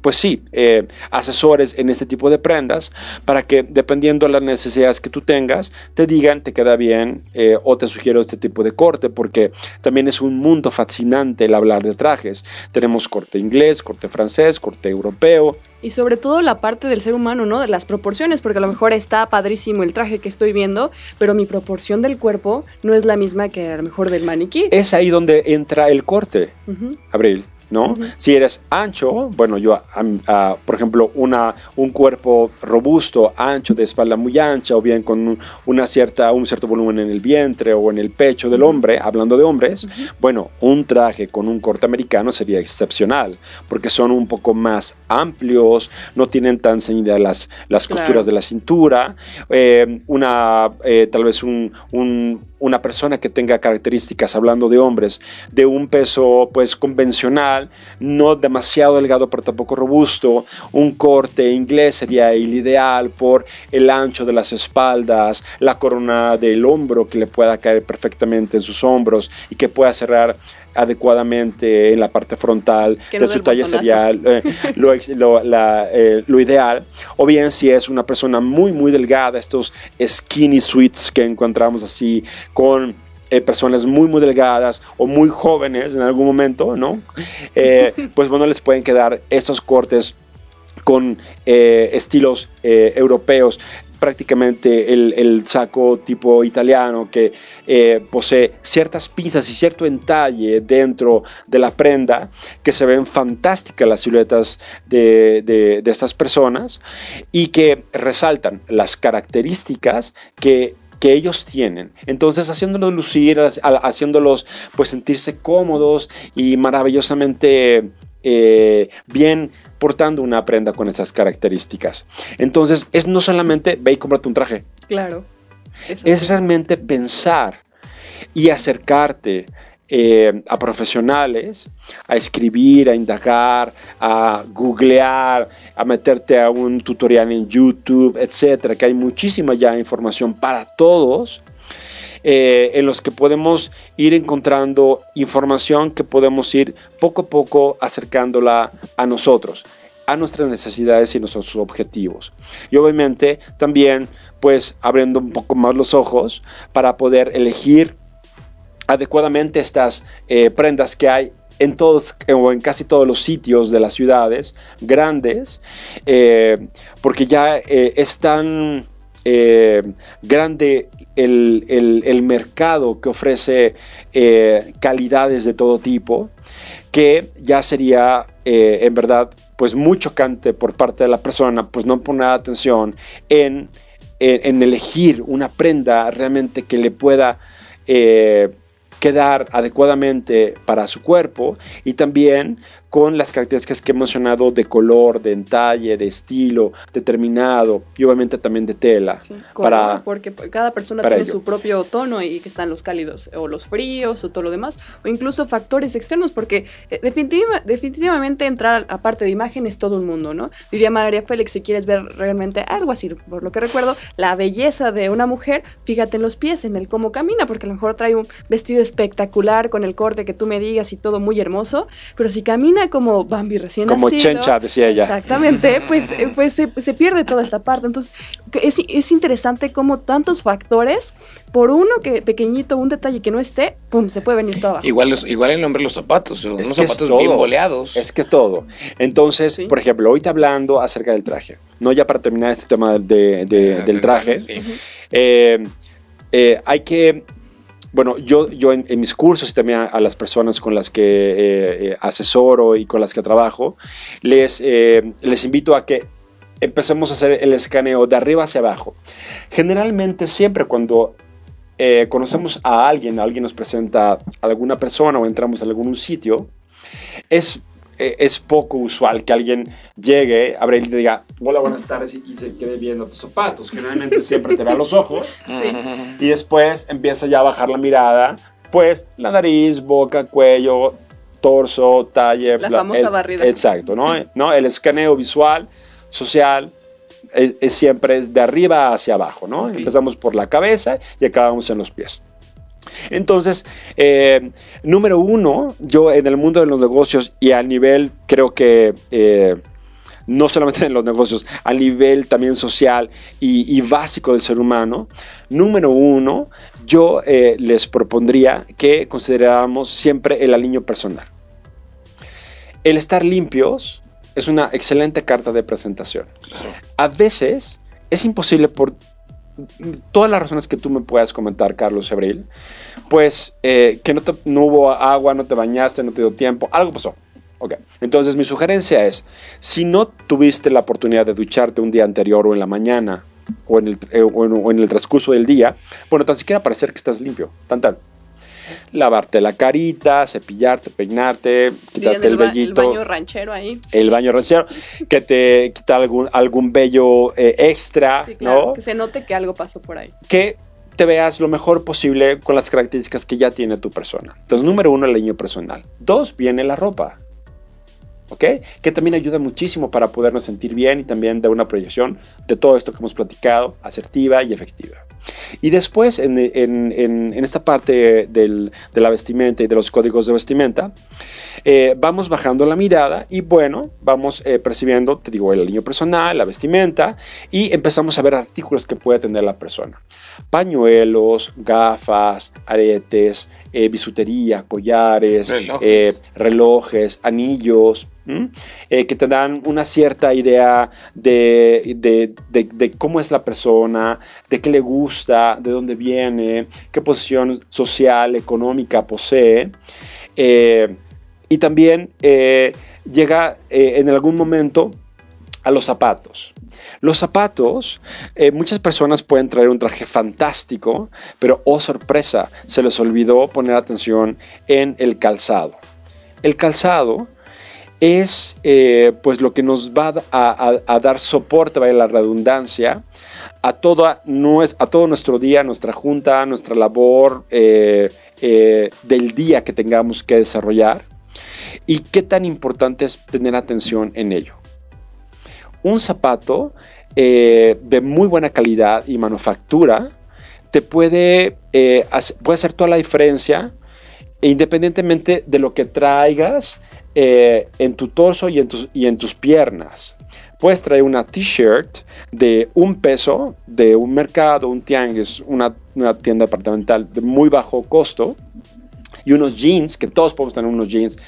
pues sí, eh, asesores en este tipo de prendas para que dependiendo de las necesidades que tú tengas, te digan, te queda bien eh, o te sugiero este tipo de corte, porque también es un mundo fascinante el hablar de trajes. Tenemos corte inglés, corte francés, corte europeo, Y sobre todo la parte del ser humano, ¿no? De las proporciones, porque a lo mejor está padrísimo el traje que estoy viendo, pero mi proporción del cuerpo no es la misma que a lo mejor del maniquí. es ahí donde entra el corte. Abril, ¿no? Si eres ancho, bueno, yo, por ejemplo, una, un cuerpo robusto, ancho, de espalda muy ancha, o bien con un, una cierta, un cierto volumen en el vientre o en el pecho del hombre, hablando de hombres, bueno, un traje con un corte americano sería excepcional, porque son un poco más amplios, no tienen tan ceñidas las, las Claro. costuras de la cintura, eh, una, eh, tal vez un- un- una persona que tenga características, hablando de hombres, de un peso pues convencional, no demasiado delgado pero tampoco robusto, un corte inglés sería el ideal por el ancho de las espaldas, la corona del hombro que le pueda caer perfectamente en sus hombros y que pueda cerrar adecuadamente en la parte frontal de no su talla sería eh, lo, ex- lo- la, eh, lo ideal. O bien si es una persona muy muy delgada estos skinny suits que encontramos así con eh, personas muy muy delgadas o muy jóvenes en algún momento no pues bueno les pueden quedar estos cortes con eh, estilos eh, europeos prácticamente el, el saco tipo italiano que eh, posee ciertas pinzas y cierto entalle dentro de la prenda que se ven fantásticas las siluetas de, de- estas personas y que resaltan las características que que ellos tienen. Entonces, haciéndolos lucir, ha- haciéndolos pues sentirse cómodos y maravillosamente eh, bien portando una prenda con esas características. Entonces, es no solamente ve y cómprate un traje, Claro. Es realmente pensar y acercarte eh, a profesionales, a escribir, a indagar, a googlear, a meterte a un tutorial en YouTube, etcétera, que hay muchísima ya información para todos. Eh, en los que podemos ir encontrando información que podemos ir poco a poco acercándola a nosotros, a nuestras necesidades y nuestros objetivos. Y obviamente también pues abriendo un poco más los ojos para poder elegir adecuadamente estas eh, prendas que hay en todos o en casi todos los sitios de las ciudades grandes, eh, porque ya eh, es tan eh, grande el, el- mercado que ofrece eh, calidades de todo tipo, que ya sería eh, en verdad pues muy chocante por parte de la persona, pues no poner atención en, en- en elegir una prenda realmente que le pueda eh, quedar adecuadamente para su cuerpo y también con las características que he mencionado de color, de entalle, de estilo determinado y obviamente también de tela. Sí, para- porque cada persona tiene ello. su propio tono y que están los cálidos o los fríos o todo lo demás, o incluso factores externos, porque eh, definitiva- definitivamente entrar a parte de imagen es todo un mundo, ¿no? Diría María Félix, si quieres ver realmente algo así, por lo que recuerdo, la belleza de una mujer, fíjate en los pies, en el cómo camina, porque a lo mejor trae un vestido espectacular con el corte que tú me digas y todo muy hermoso, pero si camina como Bambi recién Como nacido, Chencha, decía ella. Exactamente, pues, eh, pues se, se pierde toda esta parte. Entonces, es, es interesante cómo tantos factores, por uno que pequeñito, un detalle que no esté, pum, se puede venir todo abajo. Igual, los- igual el hombre los zapatos, unos que es zapatos bien boleados. Es que todo. Entonces, Sí. por ejemplo, ahorita hablando acerca del traje, no ya para terminar este tema de- de- Eh, del traje, sí. eh, eh, hay que, bueno, yo, yo en, mis cursos y también a, las personas con las que eh, eh, asesoro y con las que trabajo, les, eh, les invito a que empecemos a hacer el escaneo de arriba hacia abajo. Generalmente siempre cuando conocemos a alguien, alguien nos presenta a alguna persona o entramos a algún sitio, es, eh, es poco usual que alguien llegue, abre y te diga, hola, buenas tardes, y, y se quede viendo tus zapatos. Generalmente siempre te ve a los ojos y después empieza ya a bajar la mirada, pues la nariz, boca, cuello, torso, talle. La bla- famosa el- barrida. Exacto, ¿no? ¿no? El escaneo visual, social, es, es siempre es de arriba hacia abajo, ¿no? Empezamos por la cabeza y acabamos en los pies. Entonces, eh, número uno, yo en el mundo de los negocios y a nivel, creo que eh, no solamente en los negocios, a nivel también social y, y básico del ser humano, número uno, yo eh, les propondría que consideráramos siempre el aliño personal. El estar limpios es una excelente carta de presentación. A veces es imposible por todas las razones que tú me puedas comentar, Carlos Abril, pues eh, que no, te- hubo agua, no te bañaste, no te dio tiempo, algo pasó. Ok, entonces mi sugerencia es, si no tuviste la oportunidad de ducharte un día anterior o en la mañana o en el, eh, o en- o en el transcurso del día, bueno, tan siquiera parecer que estás limpio, tan tan. Lavarte la carita, cepillarte, peinarte, quitarte el el, ba- el vellito baño ranchero ahí. el baño ranchero, que te quita algún, algún vello eh, extra, Sí, claro. ¿no? Que se note que algo pasó por ahí. Que te veas lo mejor posible con las características que ya tiene tu persona. Entonces, número uno, el leño personal. Dos, viene la ropa. ¿Ok? Que también ayuda muchísimo para podernos sentir bien y también da una proyección de todo esto que hemos platicado, asertiva y efectiva. Y después, en, en- en- en esta parte del- de la vestimenta y de los códigos de vestimenta, eh, vamos bajando la mirada y bueno, vamos eh, percibiendo, te digo, el aliño personal, la vestimenta y empezamos a ver artículos que puede tener la persona. Pañuelos, gafas, aretes, eh, bisutería, collares, Relojes. eh, relojes, anillos. Eh, que te dan una cierta idea de, cómo es la persona, de qué le gusta, de dónde viene, qué posición social, económica posee. Eh, y también eh, llega en algún momento a los zapatos. Los zapatos, muchas personas pueden traer un traje fantástico, pero oh sorpresa, se les olvidó poner atención en el calzado. El calzado es eh, pues lo que nos va a, a- dar soporte, vaya la redundancia, a, toda, a todo nuestro día, nuestra junta, nuestra labor eh, eh, del día que tengamos que desarrollar. Y qué tan importante es tener atención en ello. Un zapato de muy buena calidad y manufactura te puede, puede hacer toda la diferencia independientemente de lo que traigas eh, en tu torso y en tus, y en tus piernas. Puedes traer una t-shirt de un peso de un mercado, un tianguis, una, una tienda departamental de muy bajo costo y unos jeans, que todos podemos tener unos jeans,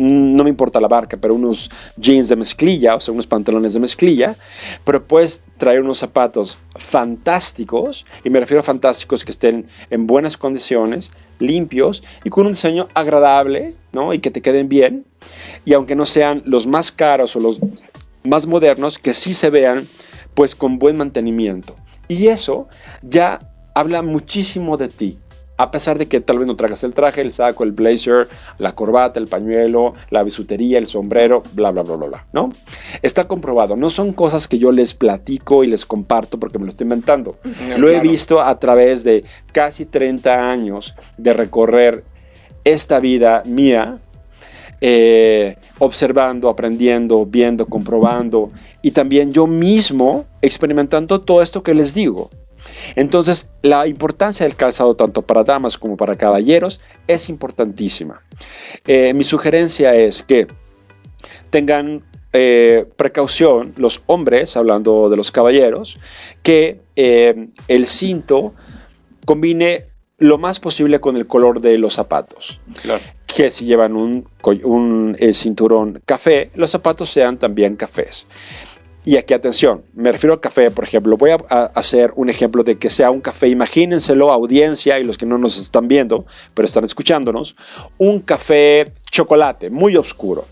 no me importa la marca, pero unos jeans de mezclilla, o sea, unos pantalones de mezclilla, pero puedes traer unos zapatos fantásticos, y me refiero a fantásticos que estén en buenas condiciones, limpios y con un diseño agradable, ¿no? Y que te queden bien, y aunque no sean los más caros o los más modernos, que sí se vean pues con buen mantenimiento. Y eso ya habla muchísimo de ti. A pesar de que tal vez no tragas el traje, el saco, el blazer, la corbata, el pañuelo, la bisutería, el sombrero, bla, bla, bla, bla, bla, ¿no? Está comprobado. No son cosas que yo les platico y les comparto porque me lo estoy inventando. Lo he Claro. visto a través de casi 30 años de recorrer esta vida mía, eh, observando, aprendiendo, viendo, comprobando y también yo mismo experimentando todo esto que les digo. Entonces, la importancia del calzado tanto para damas como para caballeros es importantísima. Eh, mi sugerencia es que tengan eh, precaución los hombres, hablando de los caballeros, que eh, el cinto combine lo más posible con el color de los zapatos. Claro. Que si llevan un, eh, cinturón café, los zapatos sean también cafés. Y aquí atención, me refiero al café, por ejemplo, voy a, hacer un ejemplo de que sea un café, imagínenselo audiencia y los que no nos están viendo, pero están escuchándonos, un café chocolate muy oscuro,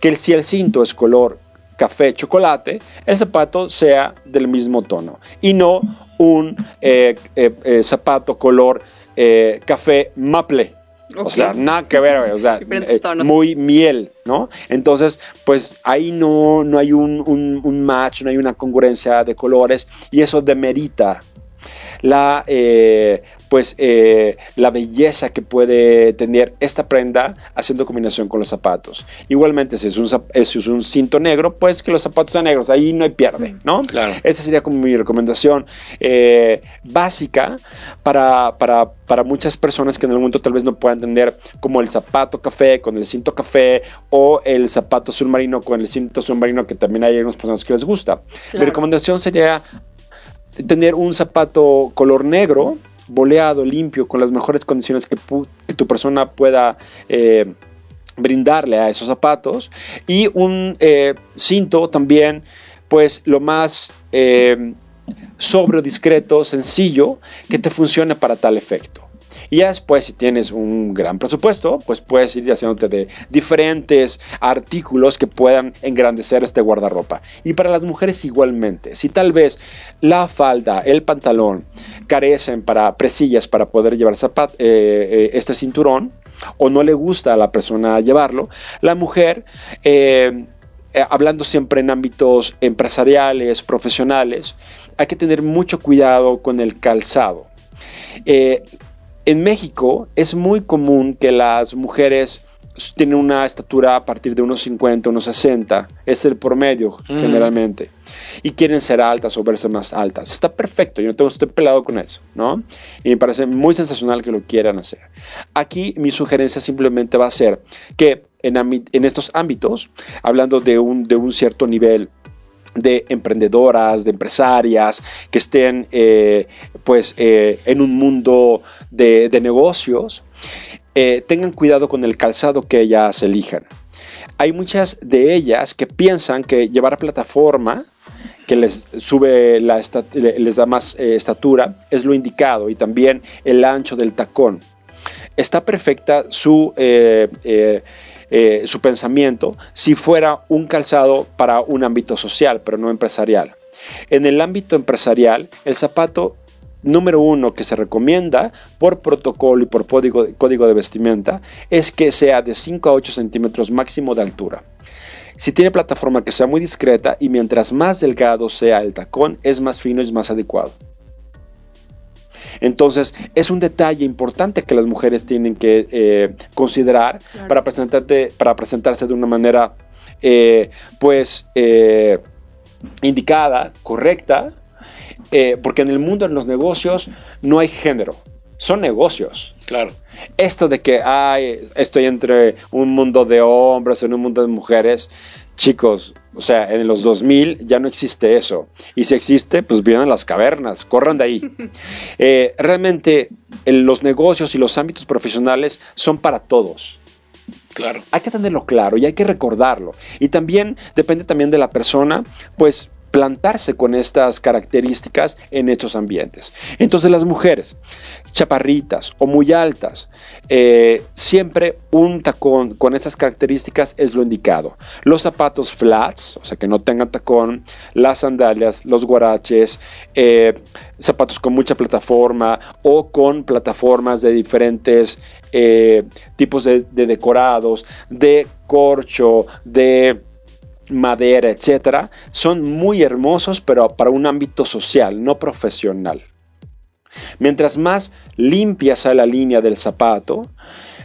que el- si el cinto es color café chocolate, el zapato sea del mismo tono y no un eh, eh, eh, zapato color café maple. O sea, nada que ver, güey, o sea, eh, muy miel, ¿no? Entonces, pues ahí no, no hay un, un- un match, no hay una congruencia de colores y eso demerita la, eh, pues, eh, la belleza que puede tener esta prenda haciendo combinación con los zapatos. Igualmente, si es un, eh, si es un cinto negro, pues que los zapatos sean negros, ahí no hay pierde, ¿no? Claro. Esa sería como mi recomendación eh, básica para, para, para muchas personas que en el momento tal vez no puedan entender como el zapato café con el cinto café o el zapato submarino con el cinto submarino que también hay algunas personas que les gusta. Mi Claro. recomendación sería tener un zapato color negro, boleado, limpio, con las mejores condiciones que, tu persona pueda eh, brindarle a esos zapatos. Y un eh, cinto también, pues lo más eh, sobrio, discreto, sencillo, que te funcione para tal efecto. Y ya después, si tienes un gran presupuesto, pues puedes ir haciéndote de diferentes artículos que puedan engrandecer este guardarropa. Y para las mujeres igualmente. Si tal vez la falda, el pantalón carecen para presillas para poder llevar eh, eh, este cinturón, o no le gusta a la persona llevarlo, la mujer... eh, hablando siempre en ámbitos empresariales, profesionales, hay que tener mucho cuidado con el calzado. En México es muy común que las mujeres tienen una estatura a partir de unos 50, unos 60, es el promedio Mm. generalmente, y quieren ser altas o verse más altas. Está perfecto, yo no tengo, estoy pelado con eso, ¿no? Y me parece muy sensacional que lo quieran hacer. Aquí mi sugerencia simplemente va a ser que en, en estos ámbitos, hablando de un, de un cierto nivel de emprendedoras, de empresarias que estén eh, pues eh, en un mundo de, de negocios, eh, tengan cuidado con el calzado que ellas elijan. Hay muchas de ellas que piensan que llevar plataforma que les sube la les da más estatura es lo indicado y también el ancho del tacón. Está perfecta su eh, su pensamiento si fuera un calzado para un ámbito social, pero no empresarial. En el ámbito empresarial, el zapato número uno que se recomienda por protocolo y por código, código de vestimenta es que sea de 5 a 8 centímetros máximo de altura. Si tiene plataforma que sea muy discreta y mientras más delgado sea el tacón, es más fino y es más adecuado. Entonces, es un detalle importante que las mujeres tienen que eh, considerar Claro. para, presentarte, para presentarse de una manera, eh, pues, eh, indicada, correcta, eh, porque en el mundo, en los negocios, no hay género, son negocios. Claro. Esto de que ay, estoy entre un mundo de hombres, en un mundo de mujeres, chicos, o sea, en los 2000 ya no existe eso. Y si existe, pues vienen las cavernas, corran de ahí. Eh, realmente en los negocios y los ámbitos profesionales son para todos. Claro. Hay que tenerlo claro y hay que recordarlo. Y también depende también de la persona, pues plantarse con estas características en estos ambientes. Entonces las mujeres, chaparritas o muy altas, eh, siempre un tacón con esas características es lo indicado. Los zapatos flats, o sea que no tengan tacón, las sandalias, los guaraches, eh, zapatos con mucha plataforma o con plataformas de diferentes eh, tipos de, de decorados, de corcho, de madera, etcétera, son muy hermosos, pero para un ámbito social, no profesional. Mientras más limpia sea la línea del zapato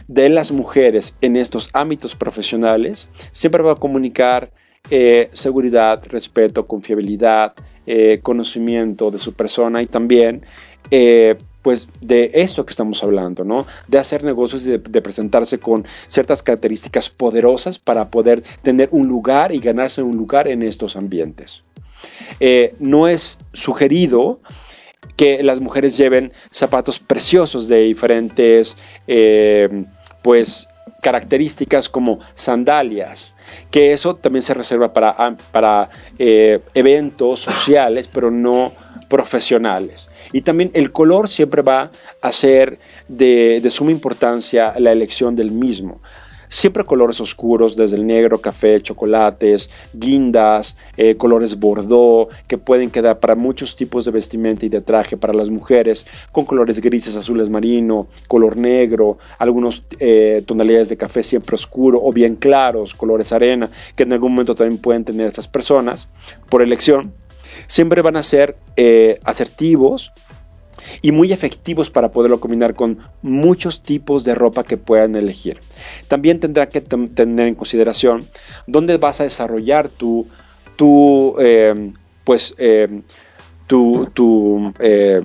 de las mujeres en estos ámbitos profesionales, siempre va a comunicar eh, seguridad, respeto, confiabilidad, eh, conocimiento de su persona y también eh, pues de esto que estamos hablando, ¿no? De hacer negocios y de, presentarse con ciertas características poderosas para poder tener un lugar y ganarse un lugar en estos ambientes. Eh, no es sugerido que las mujeres lleven zapatos preciosos de diferentes, eh, pues, características como sandalias, que eso también se reserva para, para eh, eventos sociales, pero no profesionales. Y también el color siempre va a ser de, suma importancia la elección del mismo. siempre colores oscuros, desde el negro, café, chocolates, guindas, eh, colores bordeaux, que pueden quedar para muchos tipos de vestimenta y de traje para las mujeres, con colores grises, azules marino, color negro, algunos eh, tonalidades de café siempre oscuro o bien claros, colores arena, que en algún momento también pueden tener estas personas por elección. Siempre van a ser eh, asertivos, y muy efectivos para poderlo combinar con muchos tipos de ropa que puedan elegir. También tendrá que tener en consideración dónde vas a desarrollar tu, tu eh, pues, eh, tu, tu, eh,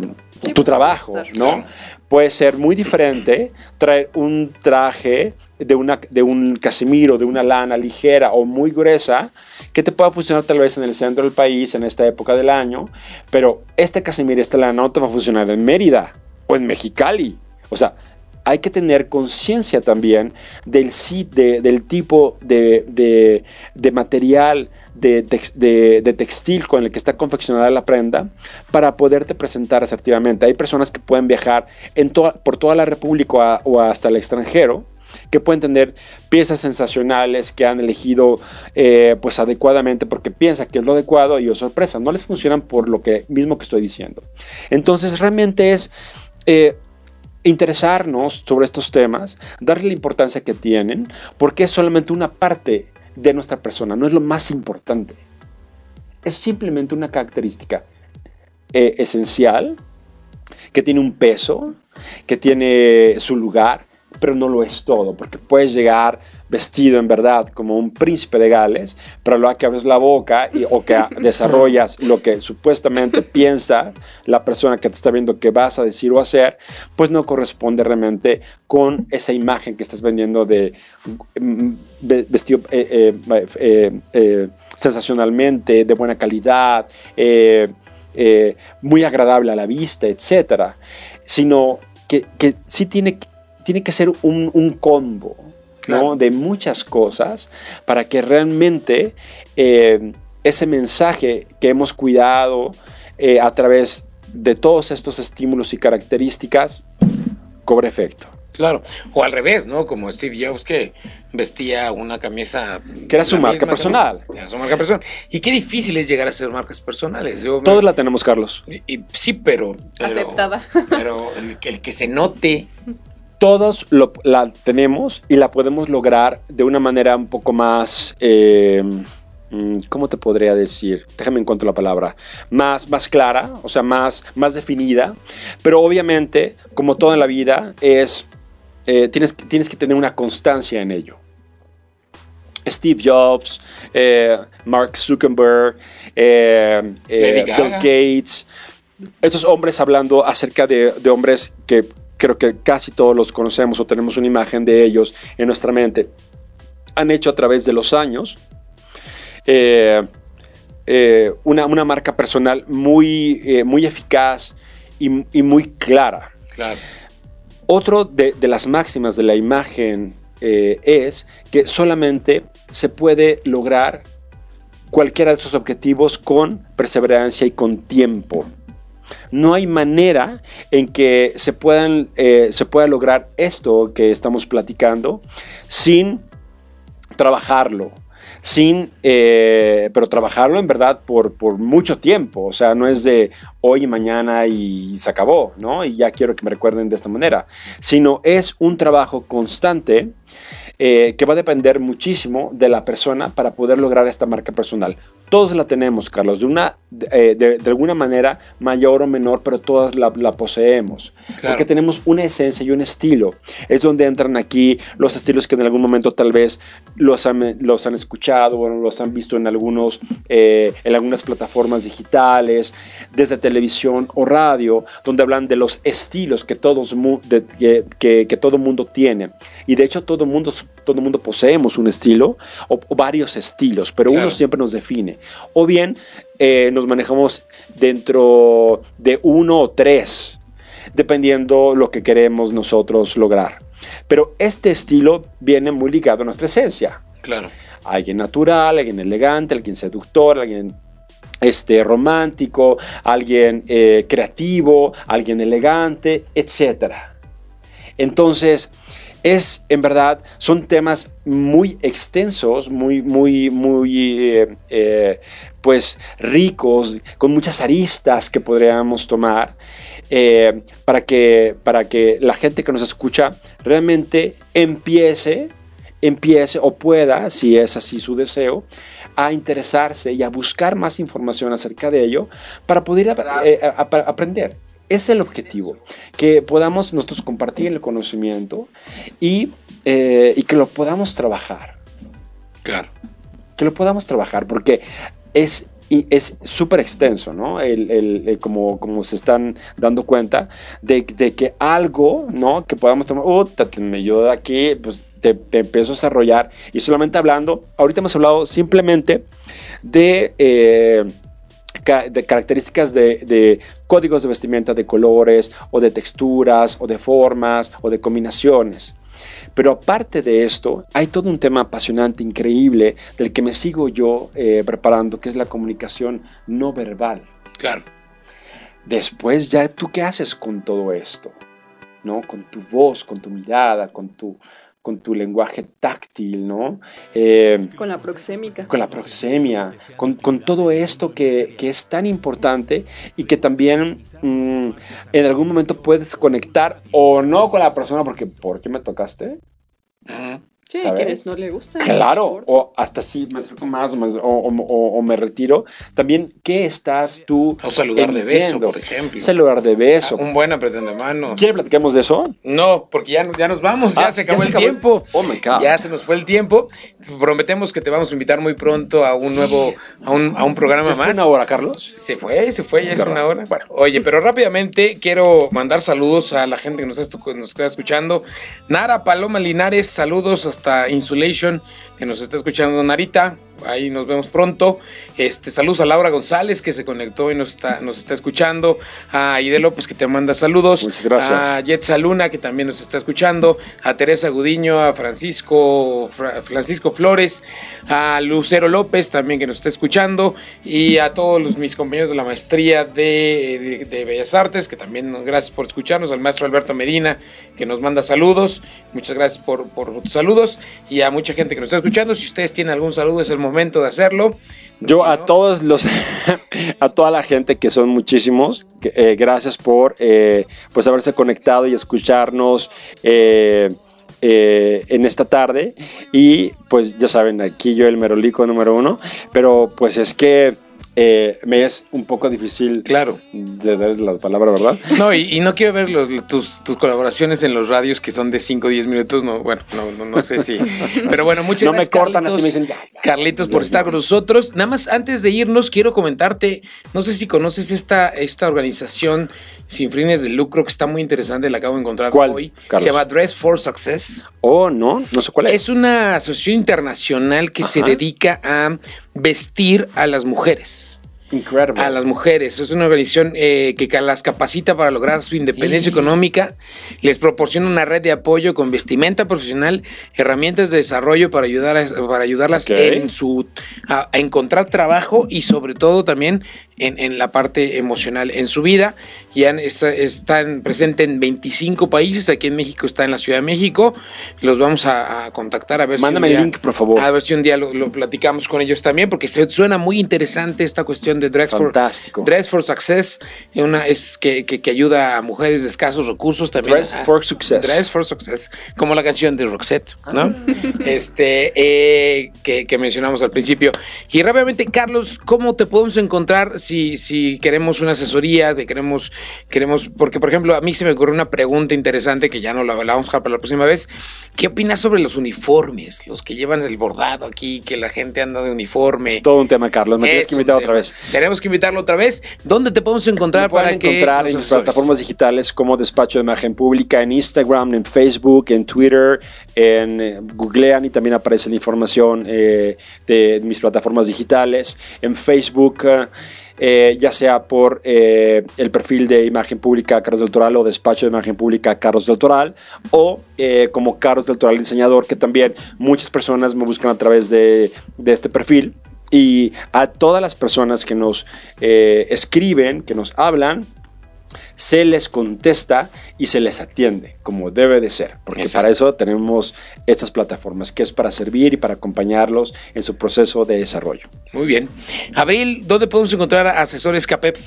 tu trabajo, ¿no? Puede ser muy diferente traer un traje de, una, de un casimiro, de una lana ligera o muy gruesa, que te pueda funcionar tal vez en el centro del país, en esta época del año, pero este casimiro, esta lana no te va a funcionar en Mérida o en Mexicali. O sea, hay que tener conciencia también del, del tipo de, de material, de, textil con el que está confeccionada la prenda para poderte presentar asertivamente. Hay personas que pueden viajar en por toda la República o, hasta el extranjero que pueden tener piezas sensacionales que han elegido eh, pues adecuadamente porque piensan que es lo adecuado y o sorpresa, no les funcionan por lo que mismo que estoy diciendo. Entonces realmente es eh, interesarnos sobre estos temas, darle la importancia que tienen, porque es solamente una parte de nuestra persona, no es lo más importante. Es simplemente una característica eh, esencial, que tiene un peso, que tiene su lugar, pero no lo es todo, porque puedes llegar vestido en verdad como un príncipe de Gales, pero luego que abres la boca y, o que desarrollas lo que supuestamente piensa la persona que te está viendo que vas a decir o hacer, pues no corresponde realmente con esa imagen que estás vendiendo de mm, vestido eh, eh, eh, sensacionalmente, de buena calidad, muy agradable a la vista, etcétera, sino que, que sí tiene, tiene que ser un, un combo de muchas cosas para que realmente eh, ese mensaje que hemos cuidado eh, a través de todos estos estímulos y características cobre efecto. Claro, o al revés, ¿no? Como Steve Jobs que vestía una camisa... Que era su marca personal. Era su marca personal. Y qué difícil es llegar a ser marcas personales. Todos la tenemos, Carlos. Y, sí, pero... Aceptada. Pero el que se note todos la tenemos y la podemos lograr de una manera un poco más... Eh, mm, ¿Cómo te podría decir? Déjame encontrar la palabra. Más, más clara, o sea, más, más definida. Pero obviamente, como todo en la vida, es, eh, tienes, tienes que tener una constancia en ello. Steve Jobs, eh, Mark Zuckerberg, Bill Gates, estos hombres hablando acerca de, de hombres que creo que casi todos los conocemos o tenemos una imagen de ellos en nuestra mente, han hecho a través de los años eh, eh, una, marca personal muy, eh, muy eficaz y, muy clara. Claro. Otro de, de, las máximas de la imagen es que solamente se puede lograr cualquiera de esos objetivos con perseverancia y con tiempo. No hay manera en que se, puedan, eh, se pueda lograr esto que estamos platicando sin trabajarlo, sin, eh, pero trabajarlo en verdad por, por, mucho tiempo, o sea, no es de hoy y mañana y se acabó, ¿no? Y ya quiero que me recuerden de esta manera, sino es un trabajo constante eh, que va a depender muchísimo de la persona para poder lograr esta marca personal. Todos la tenemos, Carlos, de, una, eh, de, alguna manera mayor o menor, pero todas la, poseemos. Porque tenemos una esencia y un estilo. Es donde entran aquí los estilos que en algún momento tal vez los han, los han escuchado o los han visto en, algunos, eh, en algunas plataformas digitales, desde televisión o radio, donde hablan de los estilos que, todos, que, que, todo mundo tiene. Y de hecho todo mundo todo mundo poseemos un estilo o, varios estilos, pero uno siempre nos define. O bien eh, nos manejamos dentro de uno o tres, dependiendo lo que queremos nosotros lograr. Pero este estilo viene muy ligado a nuestra esencia. Claro. Alguien natural, alguien elegante, alguien seductor, alguien este, romántico, alguien eh, creativo, alguien elegante, etc. Entonces, es, en verdad, son temas muy extensos, muy, muy, muy, eh, eh, pues, ricos, con muchas aristas que podríamos tomar. Eh, para, que, para que la gente que nos escucha realmente empiece, empiece o pueda, si es así su deseo, a interesarse y a buscar más información acerca de ello para poder aprender. Es el objetivo, que podamos nosotros compartir el conocimiento y, eh, y que lo podamos trabajar. Claro. Que lo podamos trabajar, porque es y es súper extenso, ¿no? El, como, como se están dando cuenta de, de, que algo, ¿no? Que podamos tomar, oh, me yo de aquí, pues te, te, empiezo a desarrollar. Y solamente hablando, ahorita hemos hablado simplemente de... Eh, de características de, de, códigos de vestimenta, de colores, o de texturas, o de formas, o de combinaciones. Pero aparte de esto, hay todo un tema apasionante, increíble, del que me sigo yo eh, preparando, que es la comunicación no verbal. Claro. Después ya tú qué haces con todo esto, ¿no? Con tu voz, con tu mirada, con tu, con tu lenguaje táctil, ¿no? Eh, con la proxémica. Con la proxemia, con, con todo esto que, que, es tan importante y que también mm, en algún momento puedes conectar o no con la persona porque ¿por qué me tocaste? Sí, ¿sabes? quienes no le gusta. Claro, o hasta si me acerco más o, o, o, me retiro. También, ¿qué estás tú? O saludar de beso, por ejemplo. Saludar de beso. Ah, un buen apretón de mano. ¿Quiere platiquemos de eso? No, porque ya, ya nos vamos, ya ah, se acabó el tiempo. Oh my God. Ya se nos fue el tiempo. Prometemos que te vamos a invitar muy pronto a un nuevo, a un, a un programa ¿Se más. fue una hora, Carlos? Se fue, se fue, ya es una hora. Bueno, oye, pero rápidamente quiero mandar saludos a la gente que nos, está, nos está escuchando. Nara Paloma Linares, saludos hasta Insulation que nos está escuchando Narita. Ahí nos vemos pronto. Este, saludos a Laura González que se conectó y nos está, nos está escuchando. A Ide López que te manda saludos. Muchas gracias. A Jetsa Luna que también nos está escuchando. A Teresa Gudiño, a Francisco, Francisco Flores, a Lucero López también que nos está escuchando. Y a todos los, mis compañeros de la maestría de, de, Bellas Artes que también gracias por escucharnos. Al maestro Alberto Medina que nos manda saludos. Muchas gracias por, por tus saludos. Y a mucha gente que nos está escuchando. Si ustedes tienen algún saludo es el momento de hacerlo. Yo a todos los, a toda la gente que son muchísimos, eh, gracias por eh, pues haberse conectado y escucharnos eh, en esta tarde. Y pues ya saben, aquí yo el merolico número uno, pero pues es que eh, me es un poco difícil claro. de dar la palabra, ¿verdad? No, y, no quiero ver tus, tus, colaboraciones en los radios que son de 5 o 10 minutos, no, bueno, no, no, sé si. Pero bueno, muchas no gracias. me cortan así, me dicen, ya, Carlitos, por estar con nosotros. Nada más antes de irnos, quiero comentarte, no sé si conoces esta, esta organización sin fines de lucro que está muy interesante, la acabo de encontrar hoy. Se llama Dress for Success. Oh, no, no sé cuál es. Es una asociación internacional que se dedica a vestir a las mujeres. Incredible. A las mujeres. Es una organización eh, que las capacita para lograr su independencia económica. Les proporciona una red de apoyo con vestimenta profesional, herramientas de desarrollo para, ayudar para ayudarlas en su, a, encontrar trabajo y sobre todo también en, en, la parte emocional en su vida. Ya están presentes en 25 países. Aquí en México está en la Ciudad de México. Los vamos a, a contactar a ver Mándame si un el link, por favor. A ver si un día lo, lo, platicamos con ellos también, porque se, suena muy interesante esta cuestión de Dress Fantástico. for, Dress for Success. Una, es que, que, que, ayuda a mujeres de escasos recursos también. Dress for Success. Dress for Success. Como la canción de Roxette, ¿no? Ah. este, eh, que, que mencionamos al principio. Y rápidamente, Carlos, ¿cómo te podemos encontrar? Si, si queremos una asesoría, de queremos, queremos, porque por ejemplo a mí se me ocurrió una pregunta interesante que ya no la, la vamos a dejar para la próxima vez. ¿Qué opinas sobre los uniformes? Los que llevan el bordado aquí, que la gente anda de uniforme. Es todo un tema, Carlos. Me tienes que invitar otra vez. Tenemos que invitarlo otra vez. ¿Dónde te podemos encontrar para encontrar en plataformas digitales como Despacho de Imagen Pública, en Instagram, en Facebook, en Twitter, en eh, Googlean y también aparece la información eh, de, mis plataformas digitales. En Facebook. Uh, eh, ya sea por eh, el perfil de imagen pública Carlos del Toral o despacho de imagen pública Carlos del Toral o eh, como Carlos del Toral diseñador que también muchas personas me buscan a través de, de este perfil. Y a todas las personas que nos escriben, que nos hablan, se les contesta y se les atiende como debe de ser, porque Exacto. para eso tenemos estas plataformas, que es para servir y para acompañarlos en su proceso de desarrollo. Muy bien. Abril, ¿dónde podemos encontrar a asesores CAPEP?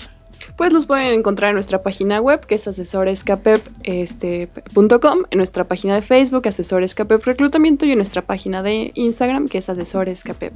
Pues los pueden encontrar en nuestra página web, que es asesorescapep.com, este, punto com, en nuestra página de Facebook, Asesores Capep Reclutamiento, y en nuestra página de Instagram, que es Asesores Capep.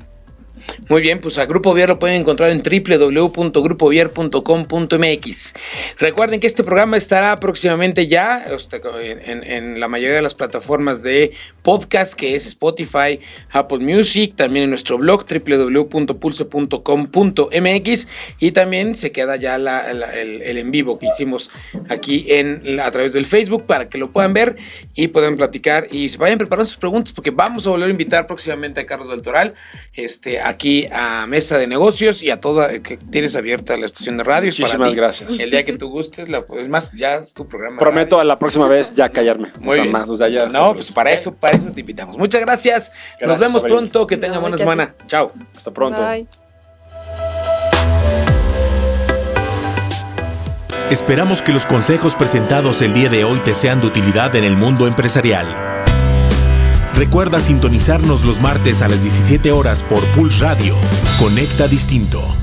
Muy bien, pues a Grupo Vier lo pueden encontrar en www.grupovier.com.mx. Recuerden que este programa estará próximamente ya este, en, la mayoría de las plataformas de podcast, que es Spotify, Apple Music, también en nuestro blog www.pulse.com.mx y también se queda ya el, en vivo que hicimos aquí en, a través del Facebook para que lo puedan ver y puedan platicar y se vayan preparando sus preguntas porque vamos a volver a invitar próximamente a Carlos del Toral este, aquí a Mesa de Negocios y a toda que tienes abierta la estación de radio. es para Muchísimas ti. gracias. El día que tú gustes, la, es más, ya es tu programa. Prometo a la próxima vez ya callarme. Muy o sea, bien. más, o sea, ya- no, pues para eso, para eso te invitamos. Muchas gracias. Nos vemos pronto. Que tengan No, buena semana. Chao. Hasta pronto. Bye. Esperamos que los consejos presentados el día de hoy te sean de utilidad en el mundo empresarial. Recuerda sintonizarnos los martes a las 17 horas por Pulse Radio. Conecta Distinto.